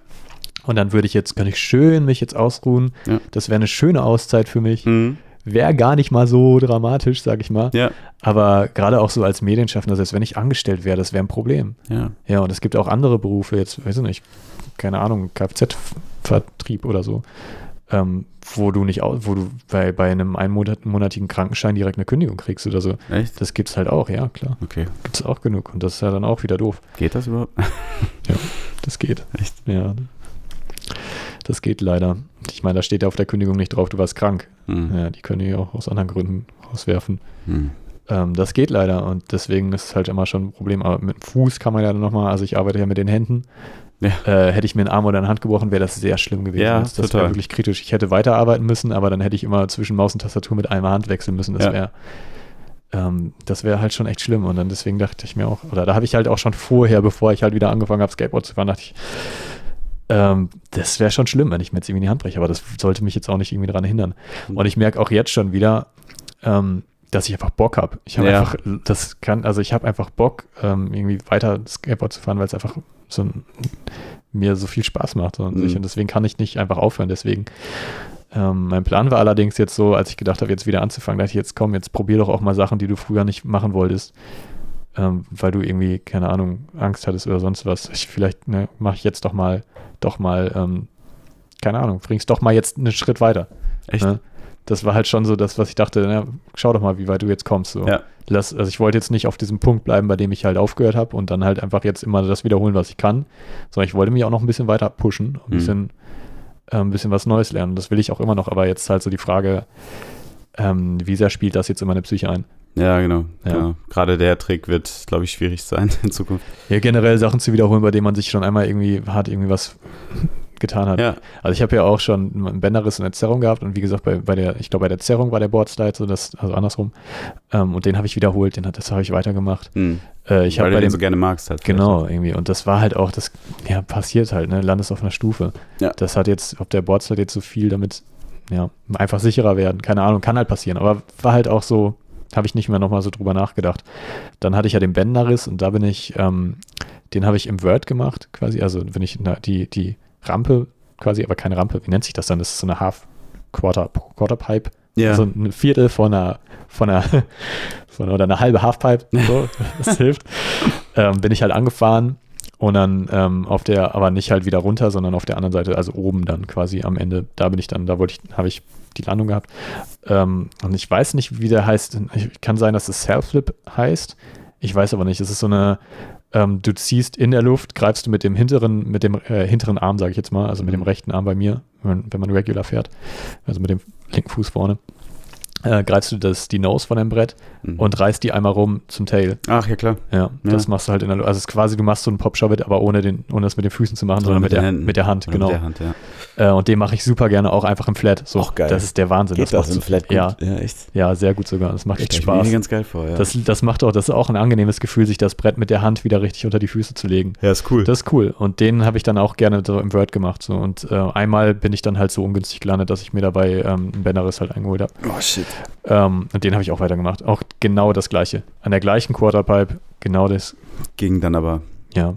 Und dann würde ich jetzt, kann ich schön mich jetzt ausruhen. Das wäre eine schöne Auszeit für mich. Mhm. Wäre gar nicht mal so dramatisch, sag ich mal. Ja. Aber gerade auch so als Medienschaffender, selbst wenn ich angestellt wäre, das wäre ein Problem. Ja. Ja, und es gibt auch andere Berufe, jetzt, weiß ich nicht, keine Ahnung, Kfz-Vertrieb oder so, ähm, wo du nicht, wo du bei, bei einem einmonatigen Krankenschein direkt eine Kündigung kriegst oder so. Echt? Das gibt's halt auch, ja, klar. Okay. Gibt's auch genug. Und das ist ja dann auch wieder doof. Geht das überhaupt? Das geht. Echt? Ja. Das geht leider. Ich meine, da steht ja auf der Kündigung nicht drauf, du warst krank. Hm. Ja, die können die auch aus anderen Gründen rauswerfen. Hm. Ähm, das geht leider und deswegen ist es halt immer schon ein Problem. Aber mit dem Fuß kann man ja dann nochmal, also ich arbeite ja mit den Händen. Ja. Äh, hätte ich mir einen Arm oder eine Hand gebrochen, wäre das sehr schlimm gewesen. Ja, das total. wäre wirklich kritisch. Ich hätte weiterarbeiten müssen, aber dann hätte ich immer zwischen Maus und Tastatur mit einer Hand wechseln müssen. Das Ja. wäre ähm, das wäre halt schon echt schlimm. Und dann deswegen dachte ich mir auch, oder da habe ich halt auch schon vorher, bevor ich halt wieder angefangen habe, Skateboard zu fahren, dachte ich, ähm, das wäre schon schlimm, wenn ich mir jetzt irgendwie die Hand breche, aber das sollte mich jetzt auch nicht irgendwie daran hindern. Mhm. Und ich merke auch jetzt schon wieder, ähm, dass ich einfach Bock habe. Ich habe Ja. einfach, das kann, also ich habe einfach Bock, ähm, irgendwie weiter Skateboard zu fahren, weil es einfach so ein, mir so viel Spaß macht und, Mhm. und deswegen kann ich nicht einfach aufhören. Deswegen, ähm, mein Plan war allerdings jetzt so, als ich gedacht habe, jetzt wieder anzufangen, dachte ich, jetzt komm, jetzt probier doch auch mal Sachen, die du früher nicht machen wolltest. Ähm, weil du irgendwie, keine Ahnung, Angst hattest oder sonst was. Ich, vielleicht ne, mache ich jetzt doch mal, doch mal, ähm, keine Ahnung, bringst doch mal jetzt einen Schritt weiter. Echt? Ne? Das war halt schon so das, was ich dachte, na, schau doch mal, wie weit du jetzt kommst. So. Ja. Lass, also ich wollte jetzt nicht auf diesem Punkt bleiben, bei dem ich halt aufgehört habe und dann halt einfach jetzt immer das wiederholen, was ich kann, sondern ich wollte mich auch noch ein bisschen weiter pushen, ein Mhm. bisschen, äh, ein bisschen was Neues lernen. Das will ich auch immer noch, aber jetzt halt so die Frage, ähm, wie sehr spielt das jetzt in meine Psyche ein? Ja, genau. Ja. genau. Gerade der Trick wird, glaube ich, schwierig sein in Zukunft. Ja, generell Sachen zu wiederholen, bei denen man sich schon einmal irgendwie hart irgendwie was getan hat. Ja. Also ich habe ja auch schon einen Bänderriss und eine Zerrung gehabt und wie gesagt, bei, bei der, ich glaube bei der Zerrung war der Boardslide so, das, also andersrum. Ähm, und den habe ich wiederholt, den hat, das habe ich weitergemacht. Hm. Äh, ich Weil du bei den dem, so gerne magst halt. vielleicht. genau, irgendwie. Und das war halt auch, das ja, passiert halt, ne? Landest auf einer Stufe. Ja. Das hat jetzt, ob der Boardslide jetzt so viel damit, ja, einfach sicherer werden, keine Ahnung, kann halt passieren. Aber war halt auch so, habe ich nicht mehr nochmal so drüber nachgedacht. Dann hatte ich ja den Bänderriss und da bin ich, ähm, den habe ich im Word gemacht, quasi. Also wenn ich na, die, die Rampe quasi, aber keine Rampe, wie nennt sich das dann? Das ist so eine Half Quarter, Quarter Pipe. Ja. Also ein Viertel von einer, von einer, von, oder eine halbe Halfpipe, so, das hilft. Ähm, bin ich halt angefahren und dann ähm, auf der, aber nicht halt wieder runter, sondern auf der anderen Seite, also oben dann quasi am Ende, da bin ich dann, da wollte ich, habe ich die Landung gehabt. Ähm, und ich weiß nicht, wie der heißt. Ich, kann sein, dass es Self-Flip heißt. Ich weiß aber nicht. Es ist so eine, ähm, du ziehst in der Luft, greifst du mit dem hinteren, mit dem äh, hinteren Arm, sage ich jetzt mal, also mit dem rechten Arm bei mir, wenn man, wenn man regular fährt, also mit dem linken Fuß vorne, äh, greifst du das, die Nose von dem Brett Mhm. und reißt die einmal rum zum Tail. Ach, ja, klar. Ja, das machst du halt in der Luft. Also es ist quasi, du machst so einen Popshove, aber ohne, den, ohne das mit den Füßen zu machen, sondern, mit, der, Händen. mit der Hand, Oder genau. Mit der Hand, ja. Äh, und den mache ich super gerne auch einfach im Flat. So, Auch geil. Das ist der Wahnsinn. Geht das, macht im Flat gut? Ja, ja echt. ja, sehr gut sogar. Das macht echt Stell ich mir Spaß. ganz geil vor, ja. Das, das macht auch, das ist auch ein angenehmes Gefühl, sich das Brett mit der Hand wieder richtig unter die Füße zu legen. ja, ist cool. Das ist cool. Und den habe ich dann auch gerne so im Word gemacht. So. Und äh, einmal bin ich dann halt so ungünstig gelandet, dass ich mir dabei ähm, einen Bänderriss halt eingeholt habe. oh, shit. Ähm, und den habe ich auch weitergemacht. Auch genau das gleiche. An der gleichen Quarterpipe, genau das. Ging dann aber. Ja,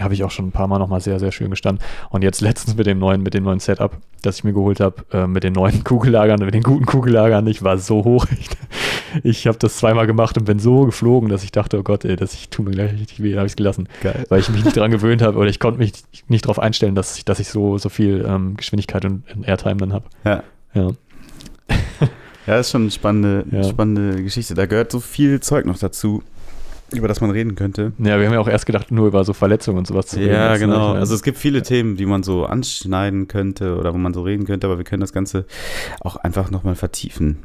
habe ich auch schon ein paar Mal nochmal sehr, sehr schön gestanden. Und jetzt letztens mit dem neuen, mit dem neuen Setup, das ich mir geholt habe, äh, mit den neuen Kugellagern, mit den guten Kugellagern, ich war so hoch. Ich, ich habe das zweimal gemacht und bin so geflogen, dass ich dachte, oh Gott, ey, das ich tue mir gleich richtig weh, habe ich es gelassen. Geil. Weil ich mich nicht daran gewöhnt habe oder ich konnte mich nicht darauf einstellen, dass ich, dass ich so, so viel ähm, Geschwindigkeit und Airtime dann habe. Ja. Ja. Ja, ist schon eine spannende, Ja. spannende Geschichte. Da gehört so viel Zeug noch dazu, über das man reden könnte. ja, wir haben ja auch erst gedacht, nur über so Verletzungen und sowas zu reden. Ja, genau. Also es gibt viele Themen, die man so anschneiden könnte oder wo man so reden könnte, aber wir können das Ganze auch einfach nochmal vertiefen.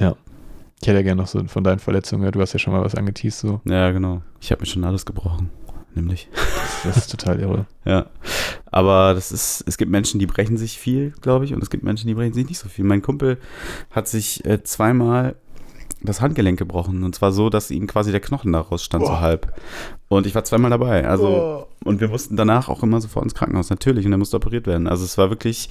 ich hätte ja gerne noch so von deinen Verletzungen, gehört. du hast ja schon mal was angeteased, so. Ja, genau. Ich habe mir schon alles gebrochen, nämlich. Das ist total irre. Ja. Aber das ist, es gibt Menschen, die brechen sich viel, glaube ich, und es gibt Menschen, die brechen sich nicht so viel. Mein Kumpel hat sich äh, zweimal das Handgelenk gebrochen und zwar so, dass ihm quasi der Knochen daraus stand, so Boah. halb. Und ich war zweimal dabei. Also, Boah. und wir mussten danach auch immer sofort ins Krankenhaus, natürlich, und er musste operiert werden. Also, es war wirklich,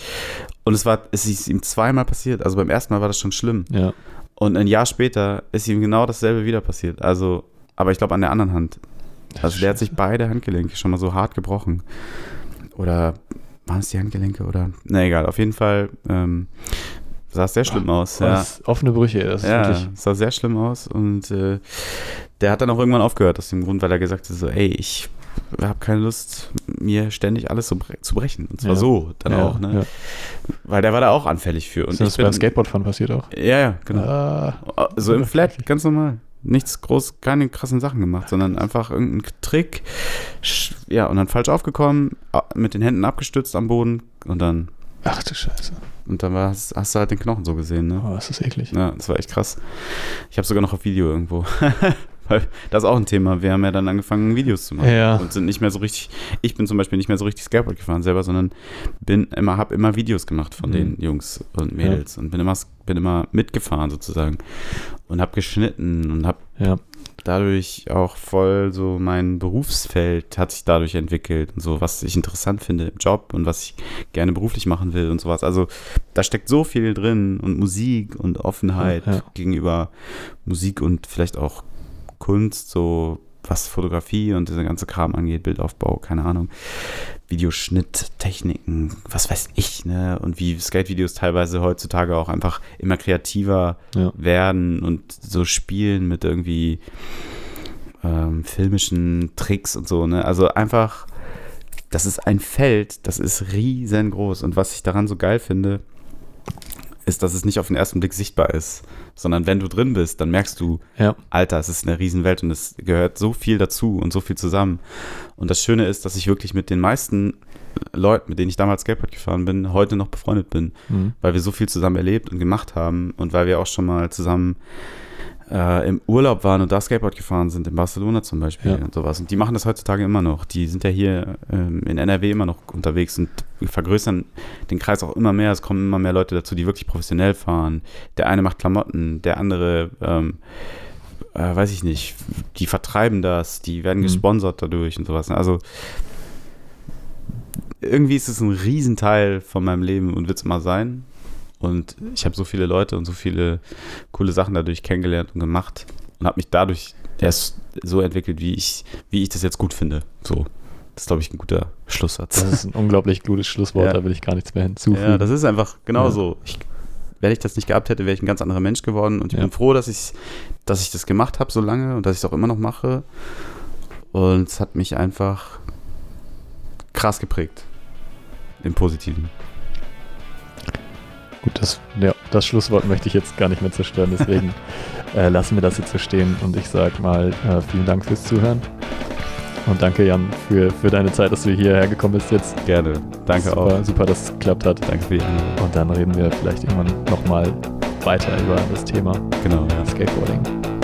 und es war, es ist ihm zweimal passiert. Also, beim ersten Mal war das schon schlimm. Ja. Und ein Jahr später ist ihm genau dasselbe wieder passiert. Also, aber ich glaube an der anderen Hand. Also der hat sich beide Handgelenke schon mal so hart gebrochen. Oder waren es die Handgelenke oder? Na egal, auf jeden Fall ähm, sah es sehr schlimm aus. Ja. Offene Brüche, das ist ja, wirklich. sah sehr schlimm aus und äh, der hat dann auch irgendwann aufgehört aus dem Grund, weil er gesagt hat so, ey, ich habe keine Lust, mir ständig alles so bre zu brechen. Und zwar Ja. so dann ja, auch, ne? Ja. Weil der war da auch anfällig für. Und Ist das ich beim Skateboardfahren passiert auch? Ja, ja, genau. Ah, So im Flat, ganz normal. Nichts groß, keine krassen Sachen gemacht, sondern einfach irgendein Trick. Ja, und dann falsch aufgekommen, mit den Händen abgestützt am Boden und dann, ach du Scheiße. und dann war, hast du halt den Knochen so gesehen, ne? Oh, das ist eklig. Ja, das war echt krass. Ich habe sogar noch auf Video irgendwo. Weil das ist auch ein Thema. Wir haben ja dann angefangen, Videos zu machen. Ja. Und sind nicht mehr so richtig, ich bin zum Beispiel nicht mehr so richtig Skateboard gefahren selber, sondern bin immer, habe immer Videos gemacht von Mhm. den Jungs und Mädels und bin immer, bin immer mitgefahren sozusagen. Und habe geschnitten und habe Ja. dadurch auch voll so mein Berufsfeld hat sich dadurch entwickelt und so, was ich interessant finde im Job und was ich gerne beruflich machen will und sowas. Also da steckt so viel drin und Musik und Offenheit Ja, ja. gegenüber Musik und vielleicht auch Kunst, so was Fotografie und dieser ganze Kram angeht, Bildaufbau, keine Ahnung, Videoschnitt, Techniken, was weiß ich, ne? Und wie Skate-Videos teilweise heutzutage auch einfach immer kreativer Ja. werden und so spielen mit irgendwie ähm, filmischen Tricks und so, ne? Also einfach, das ist ein Feld, das ist riesengroß. Und was ich daran so geil finde, ist, dass es nicht auf den ersten Blick sichtbar ist, sondern wenn du drin bist, dann merkst du, Ja. Alter, es ist eine Riesenwelt und es gehört so viel dazu und so viel zusammen. Und das Schöne ist, dass ich wirklich mit den meisten Leuten, mit denen ich damals Skateboard gefahren bin, heute noch befreundet bin, Mhm. weil wir so viel zusammen erlebt und gemacht haben und weil wir auch schon mal zusammen äh, im Urlaub waren und da Skateboard gefahren sind, in Barcelona zum Beispiel Ja. und sowas. Und die machen das heutzutage immer noch. Die sind ja hier ähm, in NRW immer noch unterwegs und vergrößern den Kreis auch immer mehr. Es kommen immer mehr Leute dazu, die wirklich professionell fahren. Der eine macht Klamotten, der andere, ähm, äh, weiß ich nicht, die vertreiben das, die werden Mhm. gesponsert dadurch und sowas. Also irgendwie ist es ein Riesenteil von meinem Leben und wird es immer sein. Und ich habe so viele Leute und so viele coole Sachen dadurch kennengelernt und gemacht und habe mich dadurch erst so entwickelt, wie ich, wie ich das jetzt gut finde. So, das ist, glaube ich, ein guter Schlusssatz. Das ist ein unglaublich gutes Schlusswort, Ja. da will ich gar nichts mehr hinzufügen. Ja, das ist einfach genau Ja. so. Ich, wenn ich das nicht gehabt hätte, wäre ich ein ganz anderer Mensch geworden. Und ich Ja. bin froh, dass ich, dass ich das gemacht habe so lange und dass ich es auch immer noch mache. Und es hat mich einfach krass geprägt. Im Positiven. Gut, das, ja, das Schlusswort möchte ich jetzt gar nicht mehr zerstören, deswegen äh, lassen wir das jetzt so stehen und ich sage mal äh, vielen Dank fürs Zuhören und danke Jan für, für deine Zeit, dass du hierher gekommen bist jetzt. Gerne. Danke super, auch. Super, dass es geklappt hat. Danke für die Einladung. Und dann reden wir vielleicht irgendwann nochmal weiter über das Thema Genau, ja. Skateboarding.